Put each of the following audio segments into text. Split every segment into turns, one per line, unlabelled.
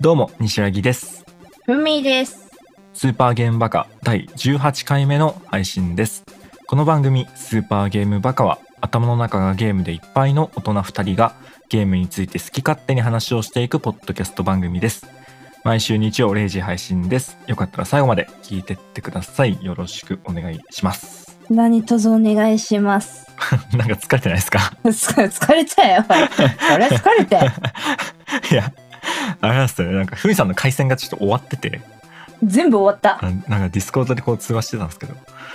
どうも西柳です
ふみです。
スーパーゲームバカ第18回目の配信ですこの番組スーパーゲームバカは頭の中がゲームでいっぱいの大人2人がゲームについて好き勝手に話をしていくポッドキャスト番組です毎週日曜0時配信ですよかったら最後まで聞いてってくださいよろしくお願いします
何卒お願いします。
なんか疲れてないですか？
疲れたよ。俺疲れたよ。
いやあれなんですよねなんかふみさんの回線がちょっと終わってて
全部終わった。
あなんかディスコードでこう通話してたんですけど、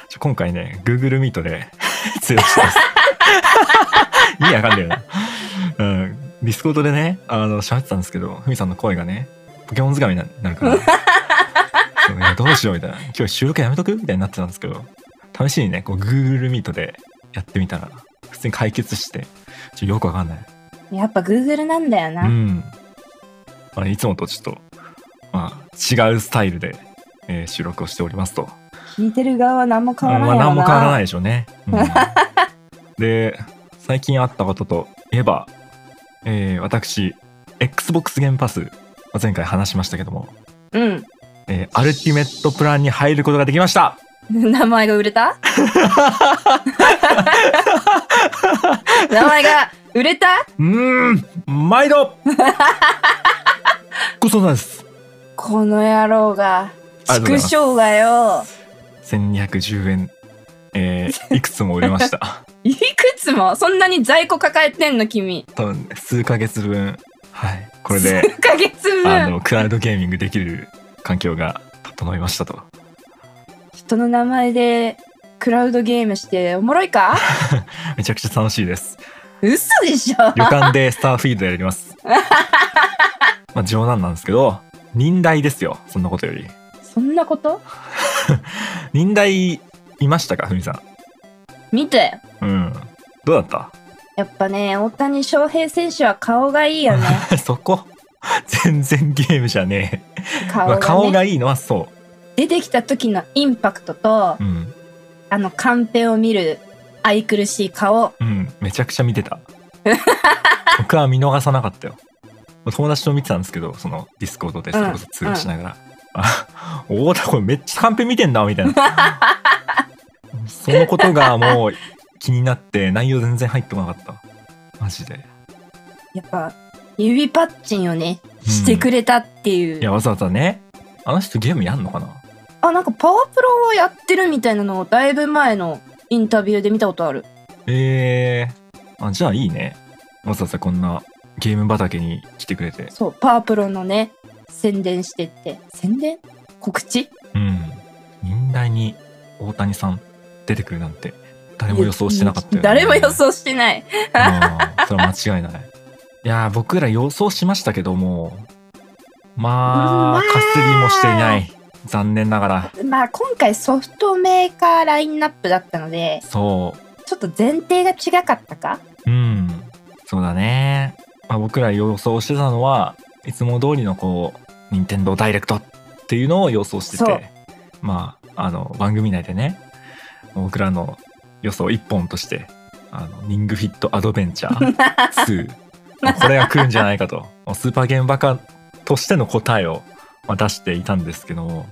ちょ今回ね、Google Meet で 通話してます。意味わかんないよな。うん。ディスコードでね、あの、喋ってたんですけど、ふみさんの声がね、ポケモン図鑑にななるから、どうしようみたいな。今日収録やめとく？みたいになってたんですけど、試しにね、こう Google Meet でやってみたら、普通に解決して、ちょっとよくわかんない。
やっぱ Google なんだよな。
うん。まあ、いつもとちょっと、まあ、違うスタイルで、えー収録をしておりますと。
聞いてる側は何も変わらない
まあ、何も変わらない
い。
でしょうね。うんで、最近あったことといえば、えー私、Xbox ゲームパス、まあ前回話しましたけども、
うん。
えーアルティメットプランに入ることができました
名前が売れた？名前が売れた？
うーん、毎度 ごちそうさまです。
この野郎が。畜生がよ。
1210円、えー いくつも売れました。
いくつも？そんなに在庫抱えてんの？君。
多分、数ヶ月分、はい、これで、
数ヶ月分。
あの、クラウドゲーミングできる環境が整いましたと。
人の名前でクラウドゲームしておもろいか？
めちゃくちゃ楽しいです。
嘘でしょ
旅館でスターフィールドやります。まあ冗談なんですけど、忍耐ですよ、そんなことより。
そんなこと？
忍耐いましたか、ふみさ
見て
ん。うん。どうだっ
やっぱね大谷翔平選手は顔がいいよね
た そこ？全然ゲームじゃねえ。
顔が,、ね
まあ顔がいいのはそ
出てきた時のインパクトと
う。うん。
あのカンペを見る愛くるしい顔
うん。めちゃくちゃ見てた。僕は見逃さなかったよ。友達と見てたんですけど、そのディスコードでそれこそ通話しながら。あ、おおたこれめっちゃカンペ見てんだ、みたいな。そのことがもう気になって内容全然入ってこなかった。マジで。
やっぱ指パッチンをね
うん
してくれたっていう、
いや、わざわざね、あの人ゲームやんのかな？
あなんかパワープロをやってるみたいなのをだいぶ前のインタビューで見たことある
えー、あ、じゃあいいね。わざわざこんなゲーム畑に来てくれて。
そうパワープロのね宣伝してって宣伝？告知？
うん。忍耐に大谷さん出てくるなんて誰も予想してなかったよね。
誰も予想してない
うんそれは間違いない。いやー僕ら予想しましたけども、まあ、
まあ
かすりもしていない。残念ながら。
まあ今回ソフトメーカーラインナップだったので
そ
ちょっと前提が違かったか？
う。うん。そうだね。まあ、僕ら予想してたのは、いつも通りのこう、任天堂ダイレクトっていうのを予想してて、まあ、あの、番組内でね、僕らの予想一本として、あの、リングフィットアドベンチャー。2、まあこれが来るんじゃないかと、スーパーゲームバカとしての答えを、まあ、出していたんですけども、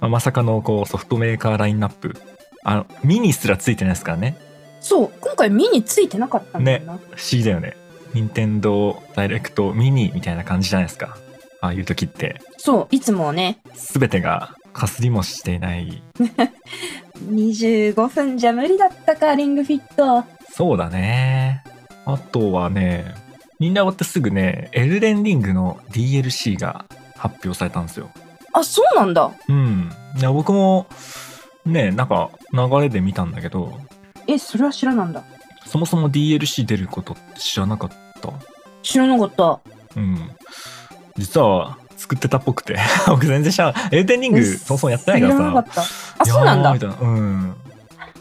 まあ、まさかのこうソフトメーカーラインナップ、あの、ミニすらついてないですからね。
そう。今回ミニついてなかったんだよな、
不思議だよね。任天堂ダイレクトミニみたいな感じじゃないですか。ああいう時って、
そういつもね
すべてがかすりもしていない。
25分じゃ無理だったかリングフィット
そうだね。あとはね、みんな終わってすぐね、エルデンリングの DLC が発表されたんですよ。
あそうなんだ
うん。いや、僕も、ね、なんか流れで見たんだけど、
えそれは知らなんだ
そもそも DLC 出ることって知らなかった？
知らなかった
うん。実は作ってたっぽくて。僕全然知らない。エルデンリング
え
そもそもやってないからさ。
知らなかったあそうなんだ
みたいな。うん。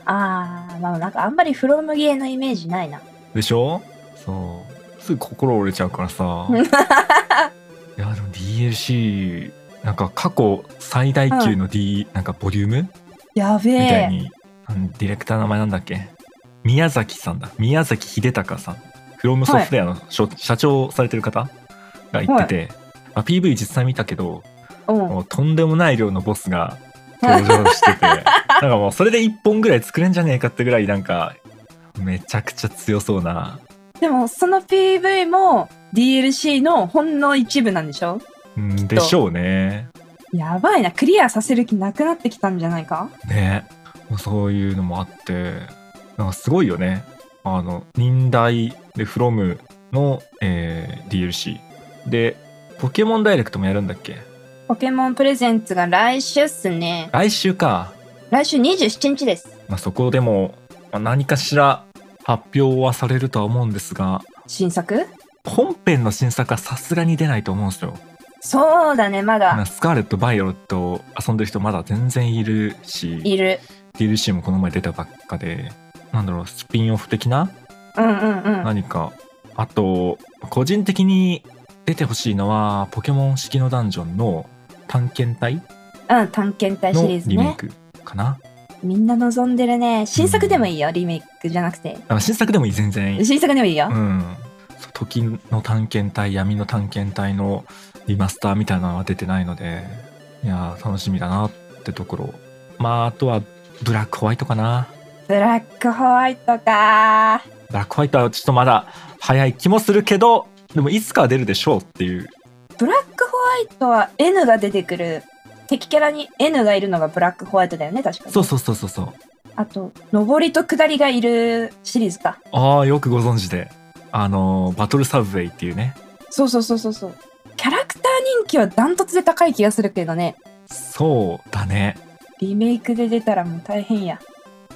あーまあなんかあんまりフロムゲーのイメージないな
でしょ？そう。すぐ心折れちゃうからさ。いや、でも DLC、なんか過去最大級の D、なんかボリューム？
やべ
みたい
え
に、ディレクターの名前なんだっけ？宮崎さんだ。宮崎秀隆さん。フロムソフトウェアの、社社長をされてる方が言ってて、まあ、PV 実際見たけど、
うん。
もうとんでもない量のボスが登場してて、なんかもうそれで1本ぐらい作れんじゃねえかってぐらいなんか、めちゃくちゃ強そうな、
でも、その PV も DLC のほんの一部なんでしょ？
うんでしょうね。
やばいな。クリアさせる気なくなってきたんじゃないか？
ね。そういうのもあって、なんかすごいよね。あの、忍耐で From の、えー DLC。で、ポケモンダイレクトもやるんだっけ？
ポケモンプレゼンツが来週っすね。
来週か。
来週27日です。
まあ、そこでも、まあ何かしら発表はされるとは思うんですが、
新作？
本編の新作はさすがに出ないと思うんですよ。
そうだね、まだ
スカーレット・バイオレットを遊んでる人まだ全然いるし、
いる。
DLC もこの前出たばっかで、なんだろう、スピンオフ的な？
うんうんうん。
何か。あと、個人的に出てほしいのは、ポケモン式のダンジョンの探検隊？
うん、探検隊シ
の
リーズね。
リメイクかな？
みんな望んでるね。新作でもいいよ、リメイクじゃなくて。
あ新作でもいい、全然いい。
新作でもいいよ。
うん。そう時の探検隊、闇の探検隊のリマスターみたいなのは出てないので、いやー、楽しみだなってところ。まあ、あとは、ブラックホワイトかな。
ブラックホワイトか
ブラックホワイトはちょっとまだ早い気もするけど、でもいつかは出るでしょうっていう。
ブラックホワイトは N が出てくる。敵キャラに N がいるのがブラックホワイトだよね、確かに。
そうそうそうそうそう。
あと、上りと下りがいるシリーズか。
ああ、よくご存知で。あのー、バトルサブウェイっていうね。
そうそうそうそうそう。キャラクター人気はダントツで高い気がするけどね。
そうだね。
リメイクで出たらもう大変や。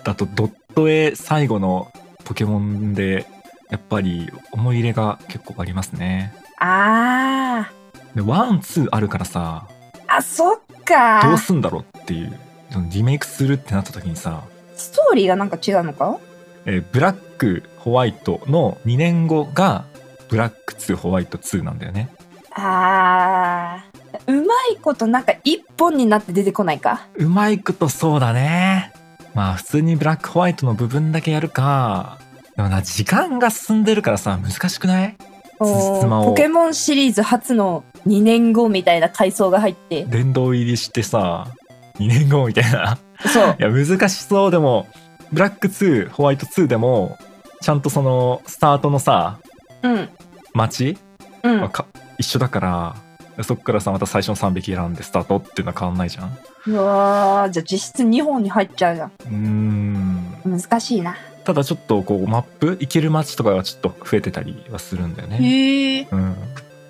だと、ドット絵最後のポケモンで、やっぱり思い入れが結構ありますね。
あ
で、ワン、ツーあるからさ、
ー。あ、そっか
どうすんだろうっていう。そのリメイクするってなった時にさ、
ストーリーがなんか違うのか？
えーブラック、ホワイトの2年後が、ブラック2、ホワイト2なんだよね。
あー。うまいことなんか一本になって出てこないか？
うまいことそうだね。まあ普通にブラックホワイトの部分だけやるか。でもな、時間が進んでるからさ、難しくない？
ポケモンシリーズ初の2年後みたいな階層が入って。
殿堂入りしてさ、2年後みたいな。
そう。
いや、難しそうでも、ブラック2、ホワイト2でも、ちゃんとその、スタートのさ、
うん。
街
うん
一緒だから、そっからさ、また最初の3匹選んでスタートっていうのは変わんないじゃん。
うわーじゃあ実質2本に入っちゃうじゃん。
うーん。
難しいな。
ただちょっとこう、マップ行ける街とかがちょっと増えてたりはするんだよね。
へえ。
うん。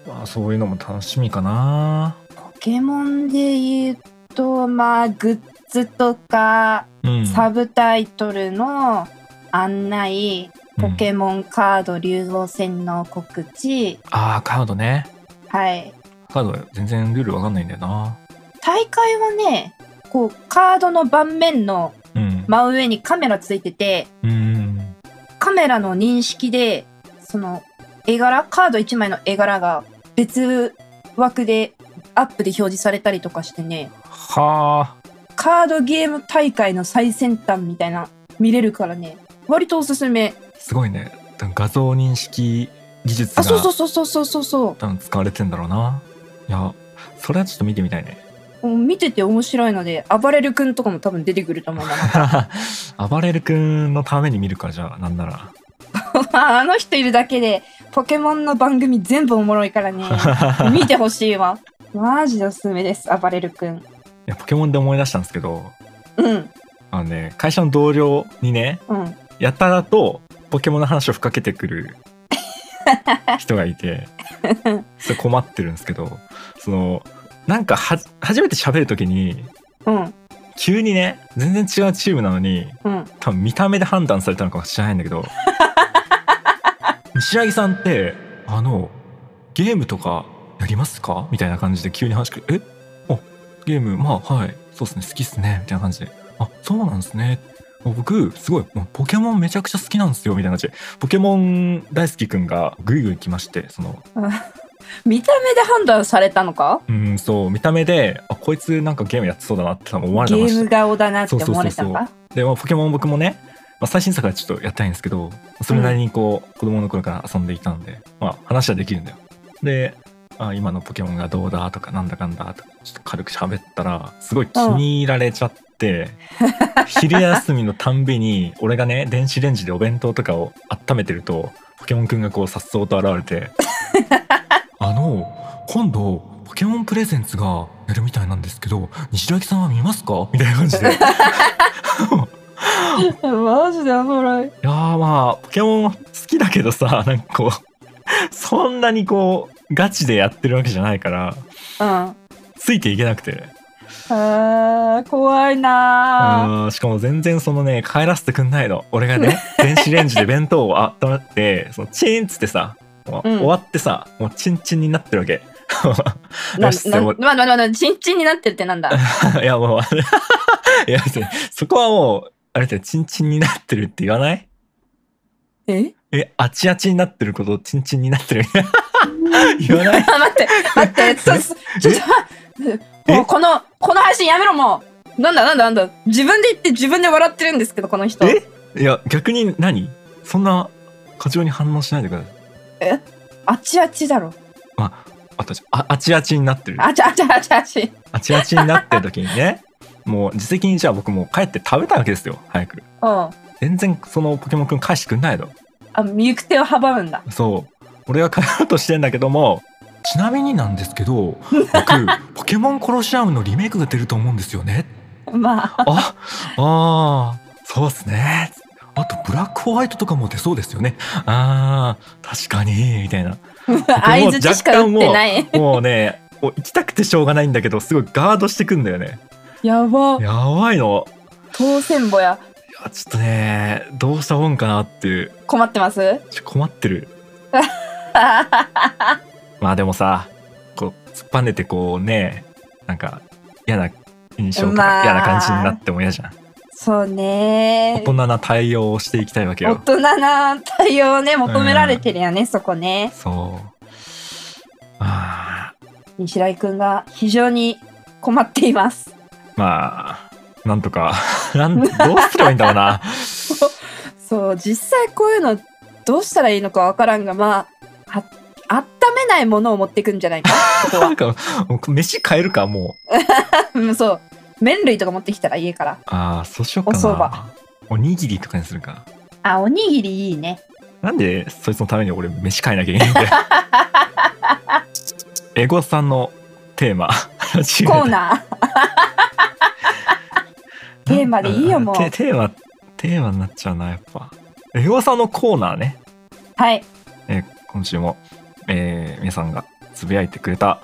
まあ、そういうのも楽しみかな。
ポケモンで言うと、まあ、グッズとか、
うん。
サブタイトルの案内、ポケモンカード流動戦の告知、
ああ、カードね。
はい。
カード全然ルールわかんないんだよな。
大会はね、こう、カードの盤面の
うん。
真上にカメラついてて、
うん。
カメラの認識で、その、絵柄、カード1枚の絵柄が別枠でアップで表示されたりとかしてね、
はあ。
カードゲーム大会の最先端みたいな見れるからね、割とおすすめ。
すごいね。画像認識技術
あ、そうそうそうそうそうそう。
多分使われてんだろうな。いや、それはちょっと見てみたいね。
見てて面白いので、暴れる君とかも多分出てくると思うな。
暴れる君のために見るからじゃあ、なんなら。
あの人いるだけで、ポケモンの番組全部おもろいからね。見てほしいわ。マジでおすすめです、暴れる君。
いや、ポケモンで思い出したんですけど、
うん、
あのね、会社の同僚にね、
うん。
やたらとポケモンの話をふっかけてくる人がいて、それ困ってるんですけど、その、なんかは、初めて喋るときに、
うん、
急にね、全然違うチームなのに、
うん。
多分見た目で判断されたのかもしれないんだけど、西柳さんって、あの、ゲームとかやりますか？みたいな感じで急に話しかけ、え？あ、ゲーム、まあ、はい、そうっすね、好きっすね、みたいな感じで、あ、そうなんですね。もう僕、すごい、もうポケモンめちゃくちゃ好きなんですよ、みたいな感じで、ポケモン大好きくんがぐいぐい来まして、その、
見た目で判断されたのか？
うん、そう、見た目で、あ、こいつなんかゲームやってそうだなって思われ
ゲ
たかもしれない
ーム顔だなって思われたか？
で、まあ、ポケモン僕もね、まあ、最新作はちょっとやったいんですけど、それなりにこう、子供の頃から遊んでいたんで、まあ、話はできるんだよ。で、あ今のポケモンがどうだとかなんだかんだとかちょっと軽く喋ったらすごい気に入られちゃって、昼休みのたんびに俺がね電子レンジでお弁当とかを温めてるとポケモンくんがこうさっそうと現れて あの今度ポケモンプレゼンツがやるみたいなんですけど西垣さんは見ますか？みたいな感じで。い や
マジでおもろい。
ーまあポケモン好きだけどさなんかこうそんなにこうガチでやってるわけじゃないから
うん。あ
ついていけなくて。
ー怖いなー。
うんしかも全然そのね帰らせてくんないの。俺がね電子レンジで弁当を温めてそのチーンっつってさもう
うん。
終わってさ、もうチンチンになってるわけ。
な
よし
な
もう
まあまあまあまあ、チンチンになってるってなんだ？
いやもうい。や別にそこはもうあれだよチンチンになってるって言わない？
え？
えあちあちになってることをチンチンになってる 言わない？
待って、待って、ちょっと、ちょっと待って、
え？
もうこの、この配信やめろもう。なんだなんだなんだ？自分で言って自分で笑ってるんですけど、この人。
え？いや逆に何？そんな過剰に反応しないでください
あちあちだろ。
あとああちあちになってる
あちあちあちあち。
あちあちになってる時にね もう自責にじゃあ僕もう帰って食べたいわけですよ早く
うん。
全然そのポケモンくん返してくんないの
あ、行く手を阻むんだ。
そう俺が帰ろうとしてんだけどもちなみになんですけど 僕ポケモンコロシアムのリメイクが出ると思うんですよね
まあ、
ああーそうっすねあとブラックホワイトとかも出そうですよね。あー確かにみたいな。
相づちしか打ってない。
もうねもう行きたくてしょうがないんだけどすごいガードしてくんだよね。
やば。
やばいの。
当選簿や。
いやちょっとねどうしたもんかなっていう。
困ってます？
困ってる。まあでもさこう突っぱねてこうねなんか嫌な印象と
まあ。
か嫌な感じになっても嫌じゃん、
そうね
大人な対応をしていきたいわけよ
大人な対応ね、求められてるよね、そこね。
そうあ
西来くんが非常に困っています。
ーまあなんとか なんどうすればいいんだろうな
そう、実際こういうのどうしたらいいのかわからんが、まあ、あ温めないものを持っていくんじゃないか、ここは
なん。かもう飯変えるかもう
うん、そう。麺類とか持ってきたら家から。
ああそうしようかな。
お蕎麦。
おにぎりとかにするか。
あ、おにぎりいいね。
なんでそいつのために俺飯変えなきゃいけないんだよ。エゴさんのテーマ。
コーナー。テーマでいいよもう。
テテーマテーマになっちゃうなやっぱ。エゴさんのコーナーね、
はい。
えー今週も、えー皆さんがつぶやいてくれた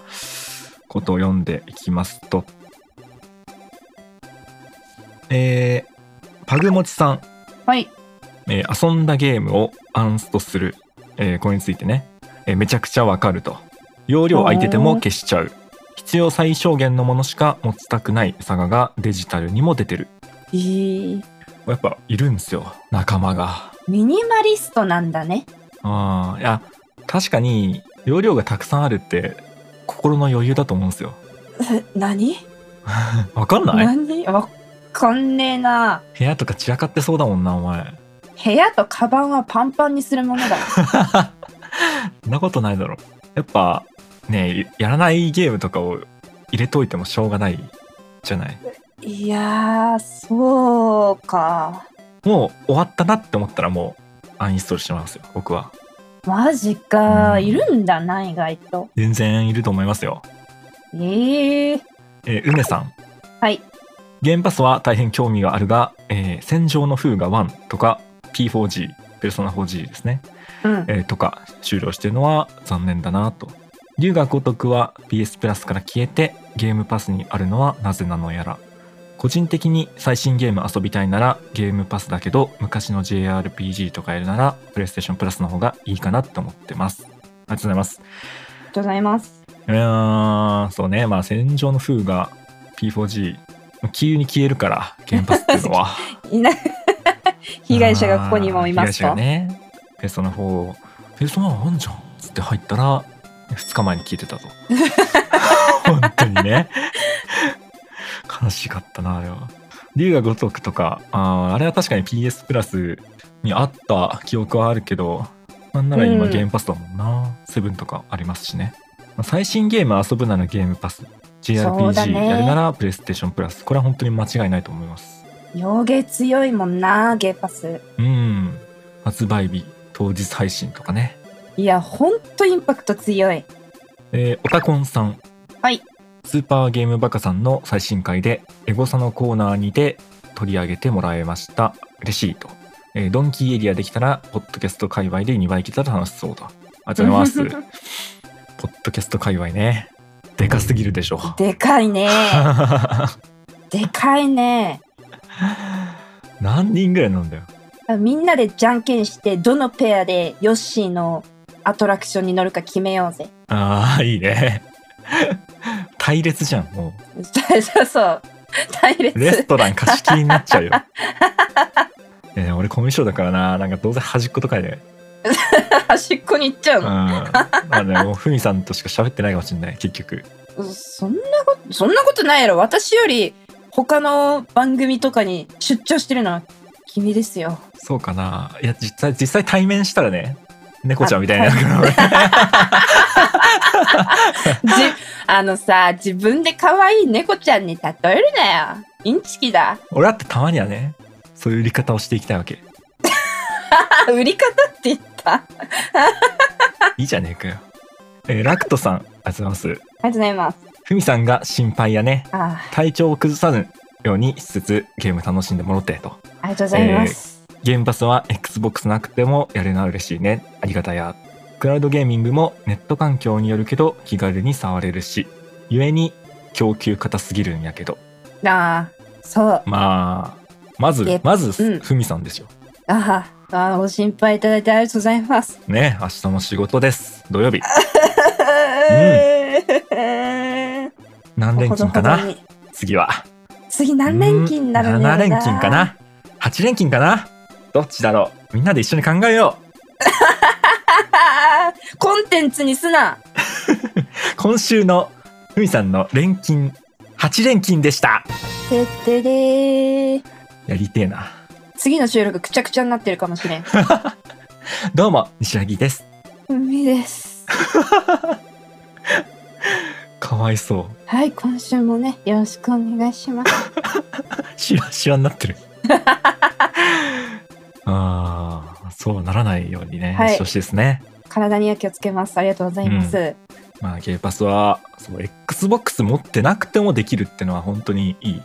ことを読んでいきますとえーパグモチさん。
はい。
えー遊んだゲームをアンストする、えーこれについてね、えーめちゃくちゃわかると。容量空いてても消しちゃう。必要最小限のものしか持ちたくないサガがデジタルにも出てる。
えー、
やっぱいるんですよ仲間が。
ミニマリストなんだね。
あーいや確かに容量がたくさんあるって心の余裕だと思うんですよ。
え何？
わかんない。
何？わかんねえな。
部屋とか散らかってそうだもんなお前
部屋とカバンはパンパンにするものだ。
そんなことないだろやっぱねやらないゲームとかを入れといてもしょうがないじゃない？
いやー、そうか。
もう終わったなって思ったらもうアンインストールしてますよ僕は
マジか、
うん
いるんだな、意外と。
全然いると思いますよ
えー、
えー、梅さん
はい。
ゲームパスは大変興味があるが「えー戦場の風が1」とか P4G ペルソナ 4G ですね、
うん。
えーとか終了してるのは残念だなと。龍が如くは PS プラスから消えてゲームパスにあるのはなぜなのやら。個人的に最新ゲーム遊びたいならゲームパスだけど昔の JRPG とかやるならプレイステーションプラスの方がいいかなって思ってます。ありがとうございます。
ありがとうございます。
いやーそうね。まあ戦場の風が P4G 急に消えるからゲームパスっていうのは。
いな 被害者がここにもいますと。
被害者がね。ペルソナ4ペルソナあんじゃんつって入ったら2日前に消えてたと。本当にね。悲しかったなあれは。龍が如くとかあーあれは確かに PS プラスにあった記憶はあるけどなんなら今
うん。
ゲームパスだもんな、セブンとかありますしね。まあ最新ゲーム遊ぶならゲームパス JRPG
ね。
やるならプレイステーションプラス。これは本当に間違いないと思います。
洋芸強いもんな、ゲーパス。
うん。発売日当日配信とかね。
いや、ほんとインパクト強い。
えー、オタコンさん。
はい。
スーパーゲームバカさんの最新回でエゴサのコーナーにて取り上げてもらえました。嬉しいと、えードンキーエリアできたらポッドキャスト界隈で2倍いけたら楽しそうだありがとうございます。ポッドキャスト界隈ねでかすぎるでしょ
でかいね。でかいね。
何人ぐらいなんだよ
みんなでじゃんけんして、どのペアでヨッシーのアトラクションに乗るか決めようぜ。
ああいいね 隊列じゃんも
そうそうそう。隊列。
うレストラン貸し切りになっちゃうよ えー俺コミュ障だからななんかどうせ端っことかで
端っこに行っちゃう
うんあねもうふみさんとしか喋ってないかもしれない結局
そんなこと、そんなことないやろ。私より他の番組とかに出張してるのは君ですよ。
そうかないや実際実際対面したらね猫ちゃんみたいになるから俺
じあのさ、自分で可愛い猫ちゃんに例えるなよ。インチキだ。
俺だってたまにはねそういう売り方をしていきたいわけ
あ、売り方って言った。
いいじゃねえかよ、えーラクトさんありがとうございます。
ありがとうございます。
ふみさんが心配やね。
あ
体調を崩さぬようにしつつゲーム楽しんでもろってと。
ありがとうございます。
ゲームパスは XBOX なくてもやれるのは嬉しいねありがたやクラウドゲーミングもネット環境によるけど気軽に触れるし故に供給硬すぎるんやけど。
ああ、そう。
まあまず
え
まず
うん
ふみさんですよ。
ああ、ああご心配いただいてありがとうございます。
ね明日も仕事です。土曜日。何連勤かな？次は。
次何連勤になるんだ
7連勤かな？8連勤かな？どっちだろう？みんなで一緒に考えよう。
コンテンツにすな。
今週のふみさんの連勤8連勤でした。
てってれー。
やりてえな
次の収録くちゃくちゃになってるかもしれん。
どうも西柳です
海です。
かわいそう
はい、今週もね、よろしくお願いします。
シワシワになってる ああそうならないようにね、
はい
してほしいですね
体には気をつけます。ありがとうございます。
まあゲーパスはそう XBOX 持ってなくてもできるってのは本当にいい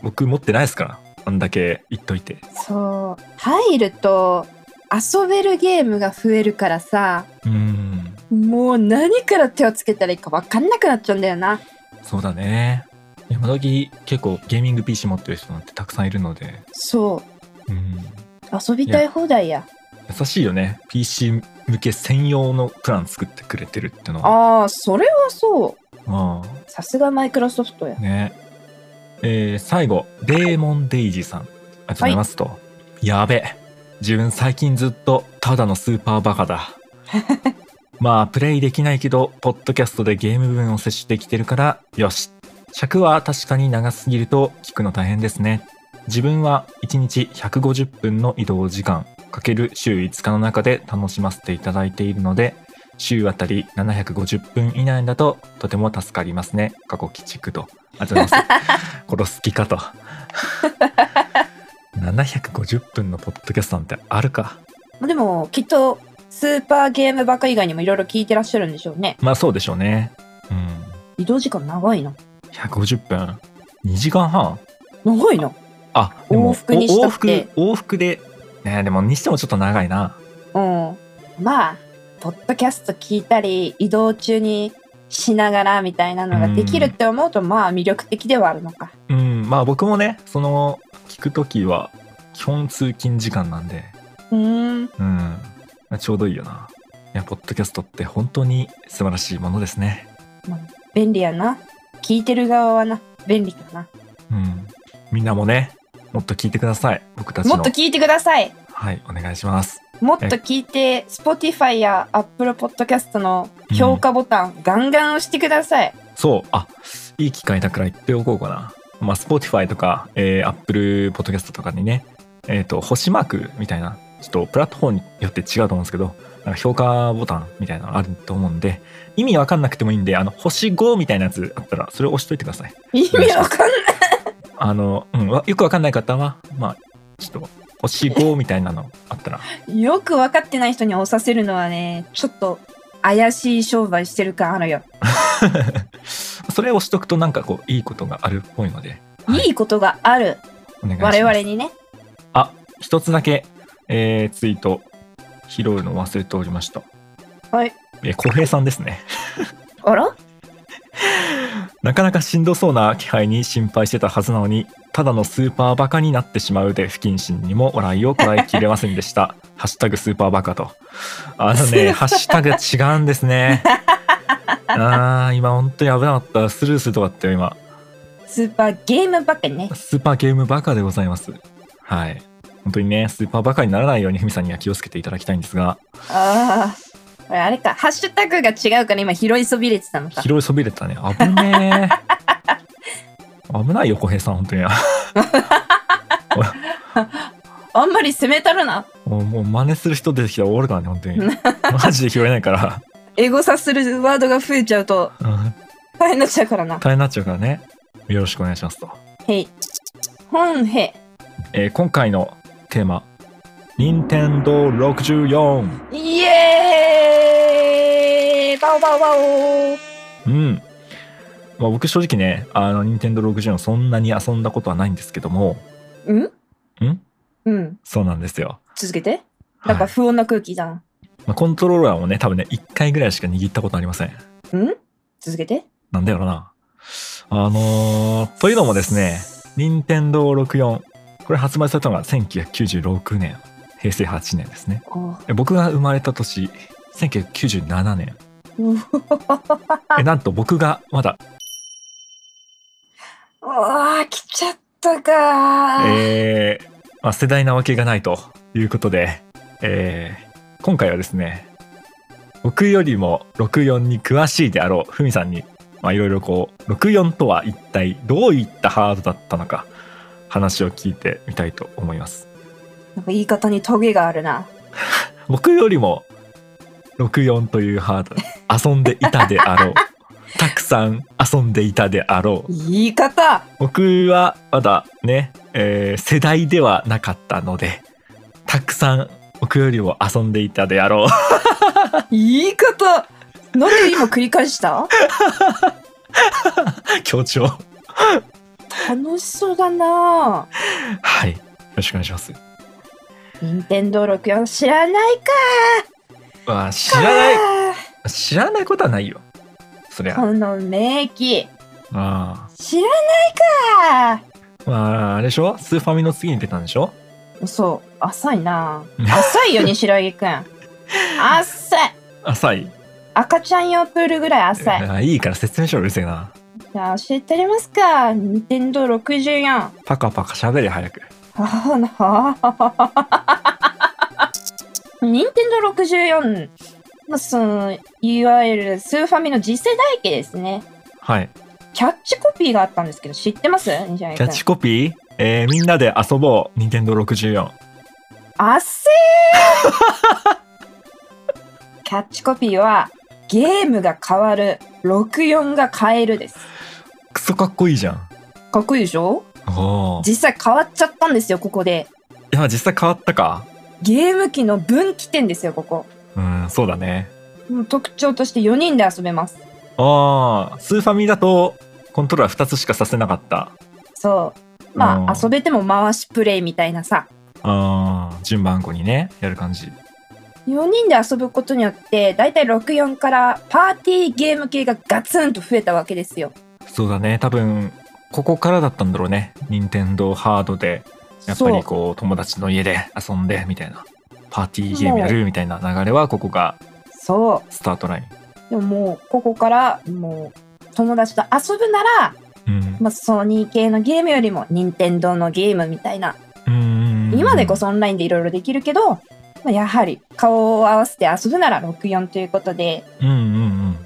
僕持ってないですからあんだけ言っといて。
そう、入ると遊べるゲームが増えるからさ、
うん。
もう何から手をつけたらいいか分かんなくなっちゃうんだよな。
そうだね。今時結構ゲーミング PC 持ってる人なんてたくさんいるので、
そう、
うん、
遊びたい放題や。
優しいよね。PC 向け専用のプラン作ってくれてるってのは。
ああ、それはそう。
あ。
さすがマイクロソフトや。
あ。ねえー最後デーモンデイジーさんありがと。うござい。ますと、やべ。自分最近ずっとただのスーパーバカだ。まあプレイできないけどポッドキャストでゲーム分を摂取できてるからよし。尺は確かに長すぎると聞くの大変ですね。自分は1日150分の移動時間かける週5日の中で楽しませていただいているので週あたり750分以内だととても助かりますね。過去鬼畜と。ありがとうございます。殺す気かと。750分のポッドキャストなんてあるか。
でも、きっと、スーパーゲームばっか以外にもいろいろ聞いてらっしゃるんでしょうね。
まあそうでしょうね。うん。
移動時間長いな。
150分。2時間半。
長いな。
あでも
往復にしとって。
お往復往復で。ねでもにしてもちょっと長いな。
うん。まあ、ポッドキャスト聞いたり、移動中にしながらみたいなのができるって思うと、まあ魅力的ではあるのか。
うんまあ僕もねその聞く時は基本通勤時間なんで
うーん。
うんちょうどいいよないやポッドキャストって本当に素晴らしいものですね
便利やな。聞いてる側はな、便利かな。
うんみんなもねもっと聞いてください僕たちの
もっと聞いてください。
はいお願いします
もっと聞いて、Spotify や Apple Podcast の評価ボタン、ガンガン押してください。
そうあいい機会だから言っておこうかなまあ Spotify とか、えー、Apple Podcast とかにねえっ、と星マークみたいなちょっとプラットフォームによって違うと思うんですけどなんか評価ボタンみたいなのあると思うんで、意味わかんなくてもいいんで、あの、星5みたいなやつあったら、それを押しといてください。
意味わかんない。
あの、うん、わよくわかんない方は、まあ、ちょっと、星5みたいなのあったら、
よく分かってない人に押させるのはね、ちょっと怪しい商売してる感あるよ。
それを押しとくとなんかこう、いいことがあるっぽいので、はい
いいことがある。我々にね。
あ、一つだけ、えー、ツイート拾うの忘れておりました。
はい。
えー、小平さんですね。
あら？
なかなかしんどそうな気配に心配してたはずなのに、ただのスーパーバカになってしまうで不謹慎にも笑いをこらえきれませんでした。ハッシュタグスーパーバカと。あのね、ハッシュタグ違うんですね。あー、今本当に危なかった。スルーするとかってよ今。
スーパーゲームばっかりね。
スーパーゲームバカでございます。はい。本当にね、スーパーバカにならないようにふみさんには気をつけていただきたいんですが、
ああ。これあれか、ハッシュタグが違うから今拾いそびれてたのか。
拾いそびれたね。危ねえ。危ないよ、小平さん、本当に。
あんまり攻めたるな。
もう、もう真似する人出てきたら終わるからね、本当に。マジで拾えないから。
エゴサするワードが増えちゃうと
うん
大変になっちゃうからな。
大変になっちゃうからね。よろしくお願いしますと。
へい。本へ。
えー今回のテーマ、任天堂64。
イエーイバオバオバオ
うん。まあ、僕正直ね、あの、任天堂64そんなに遊んだことはないんですけども、
ん？
ん？
うん。
そうなんですよ。
続けて。
はい
なんか不穏な空気じゃん。
まあ、コントローラーもね、多分ね、1回ぐらいしか握ったことありません。
ん？続けて。
なんだろうな。あのー、というのもですね、任天堂64、これ発売されたのが1996年、平成8年ですね。僕が生まれた年、1997年。え、なんと僕がまだ、
うわー、来ちゃったかー。
えーまあ、世代なわけがないということで、えー今回はですね、僕よりも64に詳しいであろうふみさんに、まあ、いろいろこう、64とは一体どういったハードだったのか、話を聞いてみたいと思います。
なんか言い方にトゲがあるな。
僕よりも64というハード遊んでいたであろう。たくさん遊んでいたであろう。
言い方
僕はまだね、えー世代ではなかったので、たくさん僕よりも遊んでいたであろう。
言い方なんで今繰り返した？
強調。
楽しそうだな
はい。よろしくお願いします。
任天堂64知らないか
まあ、知らない、知らないことはないよ。そりゃ。
この名機。
あ
知らないか
あ。まあ、あれでしょ？スーファミの次に出たんでしょ？
そう。浅いな。浅いよ西良くん。浅い。
浅い。
赤ちゃん用プールぐらい浅い。
あいいから説明しろうるせえな。
じゃあ教えてありますか？任天堂64
パカパカ喋れ早く。
ああな任天堂64まあそのいわゆるスーファミの次世代機ですね
はい。
キャッチコピーがあったんですけど知ってます？
キャッチコピー？えーみんなで遊ぼう。任天堂64。
あっせー キャッチコピーはゲームが変わる64が変えるです
クソかっこいいじゃん。
かっこいいでしょ？実際変わっちゃったんですよここで
いや、実際変わったか？
ゲーム機の分岐点ですよここ
うん、そうだね。
特徴として4人で遊べます
ああ、スーファミだと、コントローラー2つしかさせなかった。
そうまあ
うん
遊べても回しプレイみたいなさ
ああ、順番後にね、やる感じ。
4人で遊ぶことによってだいたい64からパーティーゲーム系がガツンと増えたわけですよ
そうだね、多分、ここからだったんだろうね。任天堂ハードで、やっぱりこう、友達の家で遊んで、みたいな。パーティーゲームやるみたいな流れは、ここが
そう
スタートライン。
でももうここからもう友達と遊ぶなら、
うん。
まあ、ソニー系のゲームよりも任天堂のゲームみたいな
うん。
今でこそオンラインでいろいろできるけど、まあ、やはり顔を合わせて遊ぶなら64ということで
うんうんうん。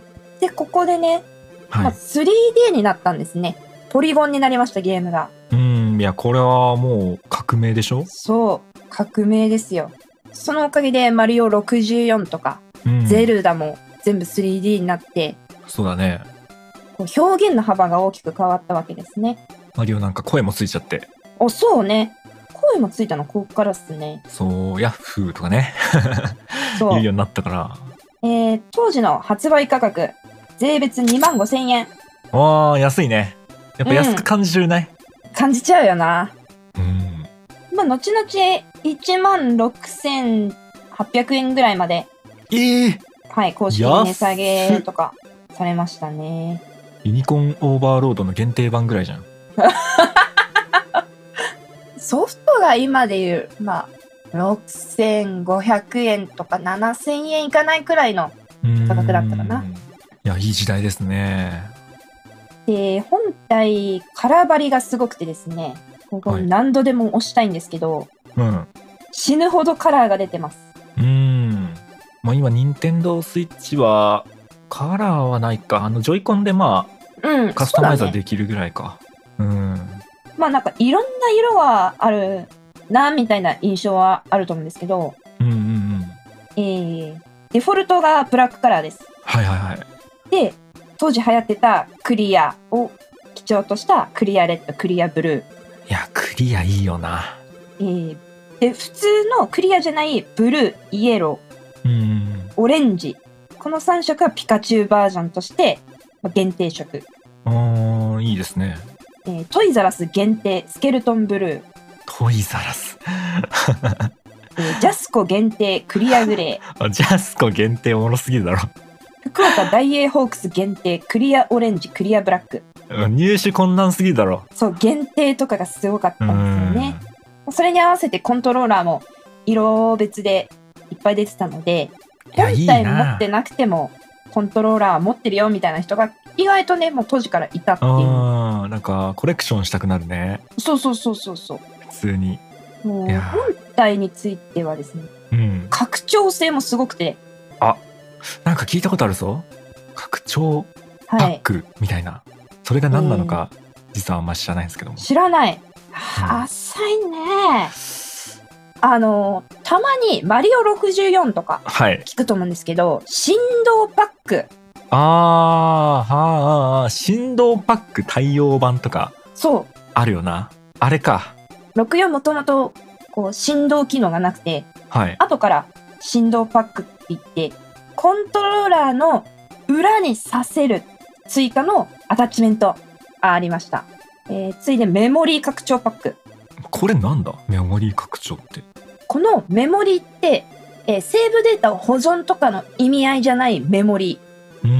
でここでね、まあ、
はい。
3D になったんですねポリゴンになりましたゲームが
うん、いや、これはもう革命でしょ？
そう革命ですよそのおかげでマリオ64とか、
うん
ゼルダも全部 3D になって、
そうだね。
こう表現の幅が大きく変わったわけですね。
マリオなんか声もついちゃって。
お、そうね。声もついたのここからっすね。
そう、ヤッフーとかね。
そう
言う。ようになったから。
えー、当時の発売価格、税別2万5千円。
わあ、安いね。やっぱ安く感じるね。
感じちゃうよな。
うん。
まあ、後々1万6800円ぐらいまで、
ええ
はい、公式値下げとかされましたね。
ユニコーンオーバーロードの限定版ぐらいじゃん。
ソフトが今でいう、まあ、6500円とか7000円いかないくらいの。価格だったかな
うん。いや、いい時代ですね。
で、本体、カラー張りがすごくてですね、ここ
はい
何度でも押したいんですけど、
うん。
死ぬほどカラーが出てます。
うん。まあ今、任天堂スイッチは、カラーはないか。あの、ジョイコンでま
うん、
あ、カスタマイズはできるぐらいか。うん。
まあなんかいろんな色はあるな、みたいな印象はあると思うんですけど、
うんうんうん。
えー、デフォルトがブラックカラーです。
はいはいはい。
で、当時流行ってたクリアを基調としたクリアレッド、クリアブルー。
いや、クリアいいよな。
えー、で、普通のクリアじゃないブルー、イエロー、
うん。
オレンジ。この3色はピカチュウバージョンとしてまあ限定色。
あーいいですね。
えートイザラス限定スケルトンブルー。
トイザラス。
えージャスコ限定クリアグレー。
あジャスコ限定おもろすぎるだろ。
福岡大英ホークス限定クリアオレンジクリアブラック。
入手困難すぎるだろ。
そう、限定とかがすごかった
うんん
ですよね。それに合わせてコントローラーも色別でいっぱい出てたので、本体持
な
って。なくてもコントローラー持ってるよみたいな人が意外とね、もう当時からいたっていう。
あーなんかコレクションしたくなるね。
そうそうそうそうそう。
普通に。
もう本体についてはですね、
うん。
拡張性もすごくて、
なんか聞いたことあるぞ。拡張パ
はい。
ックみたいな。それが何なのか、実はあんまり知らないんですけども。
知らない。浅いね。あの、たまにマリオ64とか
はい。
聞くと思うんですけど、振動パック。
あー、はーあー、振動パック対応版とか
そ
あるよな。あれか。
う。64もともと、こう、振動機能がなくて、
はい。
後から振動パックって言って、コントローラーの裏にさせる追加のアタッチメントありました。えー、ついでメモリー拡張パック。
これなんだ？メモリー拡張って。
このメモリーって、えーセーブデータを保存とかの意味合いじゃないメモリ
うーん。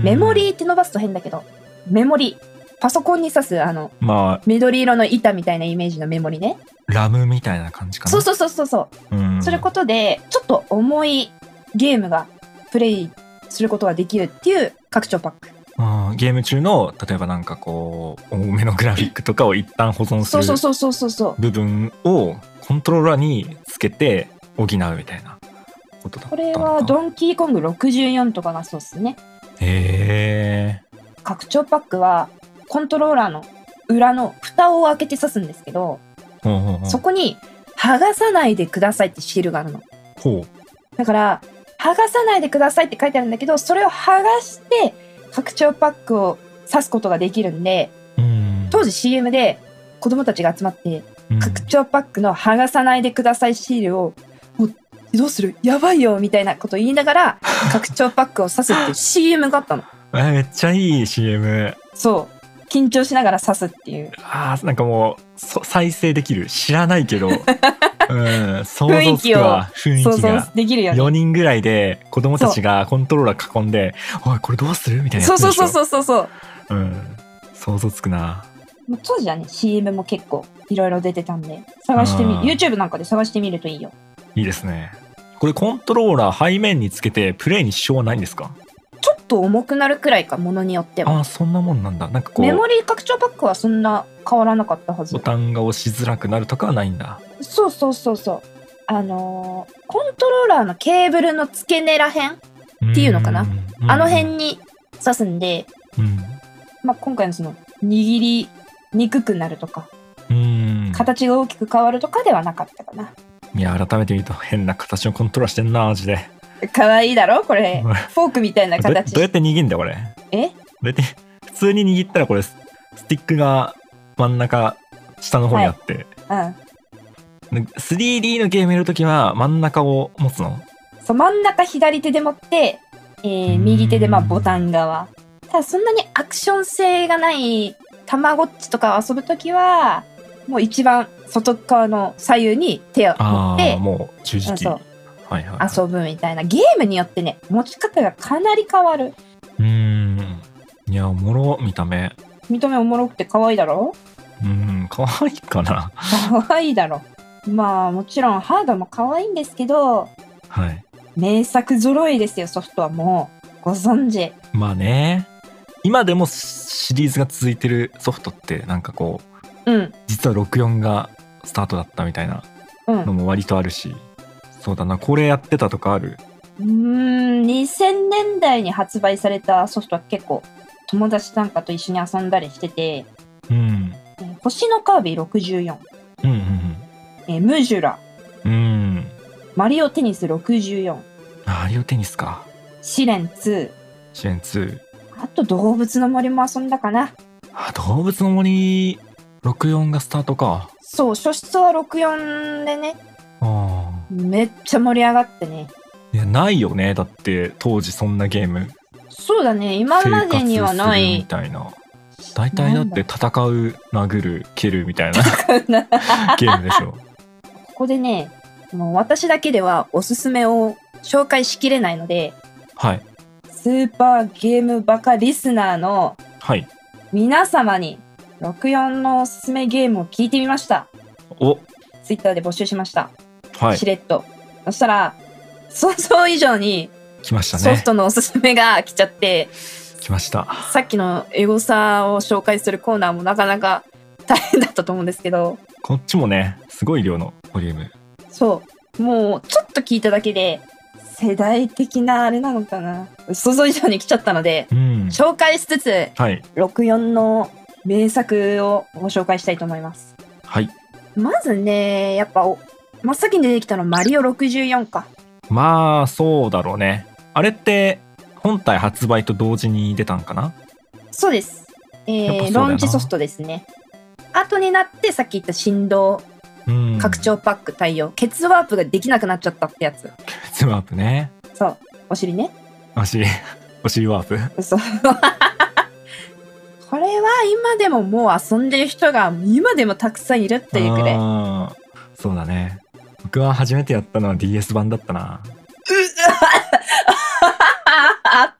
ー。メモリーって伸ばすと変だけど、メモリー。パソコンに挿すあの
まあ、
緑色の板みたいなイメージのメモリね。
ラムみたいな感じかな。
そうそうそうそうそう。
うん。
することで、ちょっと重いゲームがプレイすることができるっていう拡張パック。
うんゲーム中の、例えばなんかこう、多めのグラフィックとかを一旦保存する
そうそうそうそうそうそう。
部分をコントローラーにつけて補うみたいなことだった
これはドンキーコング64とかがそうっすね。
へえ。
拡張パックはコントローラーの裏の蓋を開けて挿すんですけど、
ほうほうほう
そこに剥がさないでくださいってシールがあるの。
ほう。
だから、剥がさないでくださいって書いてあるんだけど、それを剥がして拡張パックを挿すことができるんで、
うん。
当時 CM で子供たちが集まって
うん
拡張パックの剥がさないでくださいシールを、もうどうする？やばいよみたいなこと言いながら 拡張パックを刺すっていう CM があったの。
えめっちゃいい CM。
そう。緊張しながら刺すっていう。
あーなんかもうそ再生できる知らないけど、うん、想像つくわ雰囲気が
できるよね。
4人ぐらいで子供たちがコントローラー囲んで「おいこれどうする?」みたいな
そうそうそうそうそうそう。
うん、想像つくな
当時はね、CM も結構いろいろ出てたんで、探してみ、YouTube なんかで探してみるといいよ。
いいですねこれコントローラー背面につけてプレイに支障はないんですか？
ちょっと重くなるくらいか、ものによっては。
ああそんなもんなんだなんかこう
メモリー拡張パックはそんな変わらなかったはず
ボ。タンが押しづらくなるとかはないんだ
そうそうそうそう。あのーコントローラーのケーブルの付け根らへん、っていうのかな？
うん
あの辺に刺すんで、
うん
まあ、今回のその握りにくくなるとか、
うん
形が大きく変わるとかではなかったかな。
いや、改めて見ると変な形のコントローラーしてんな、マジで。
可愛いだろこれ。フォークみたいな形
どうやって握んだよ、これ。ど
え
うやって、普通に握ったらこれ、ススティックが真ん中、下の方にあって、
うん。
で 3D のゲームやるときは真ん中を持つの？
そう、真ん中左手で持って、えー
うん
右手でまあボタン側。ただそんなにアクション性がない、たまごっちとかを遊ぶときは、もう一番外側の左右に手を持
ああ、
って
もう十字キー。
遊ぶみたいな。ゲームによってね、持ち方がかなり変わる。
うーん。いや、おもろ、見た目。
見た目おもろくて可愛いだろ？
うーん、かわいいかな。
可愛いだろ。まあもちろんハードも可愛いんですけど、
はい。
名作揃いですよ、ソフトはもう。ご存知。
まあね。今でもシリーズが続いてるソフトって、なんかこう、
うん。
実は64がスタートだったみたいな
うん。
のも割とあるし。そうだな、これやってたとかある？
うーん、2000年代に発売されたソフトは結構友達なんかと一緒に遊んだりしてて、
うん。
えー星のカービィ64、
うんうん
えームジュラ、
うん。うん。
マリオテニス64、
マリオテニスか。
試練2、
支援2。
あと動物の森も遊んだかな。
あ、動物の森64がスタートか。
そう、初出は64でね。めっちゃ盛り上がってね。
いや、ないよね。だって、当時そんなゲーム。
そうだね、今までにはな
生活するみ
い。
たいな。大体だって戦う、殴る、蹴るみたいな ゲームでしょ。
ここでね、もう私だけではおすすめを紹介しきれないので、
はい。
スーパーゲームバカリスナーの
はい。
皆様に64のおすすめゲームを聞いてみました。
お、
ツイッターで募集しました。
はい
し。れっと。そしたら、想像以上に
来ました
ソフ
ね。
トのおすすめが来ちゃって、
来ました。
さっきのエゴサを紹介するコーナーもなかなか大変だったと思うんですけど、
こっちもね、すごい量のボリューム。
そう。もうちょっと聞いただけで、世代的なあれなのかな。想像以上に来ちゃったので、
うん。
紹介しつつ、
はい。
64の名作をご紹介したいと思います。
はい。
まずね、やっぱお、真っ先に出てきたのマリオ64か。
まあ、そうだろうね。あれって、本体発売と同時に出たんかな？
そうです。えー、ローンチソフトですね。後になってさっき言った振動
うん。
拡張パック対応、ケツワープができなくなっちゃったってやつ。
スワープね。
そう。お尻ね。
お尻、お尻ワープ？
そう。これは今でももう遊んでる人が今でもたくさんいるっていうくらい。
そうだね。僕は初めてやったのは DS 版だったな。
あっ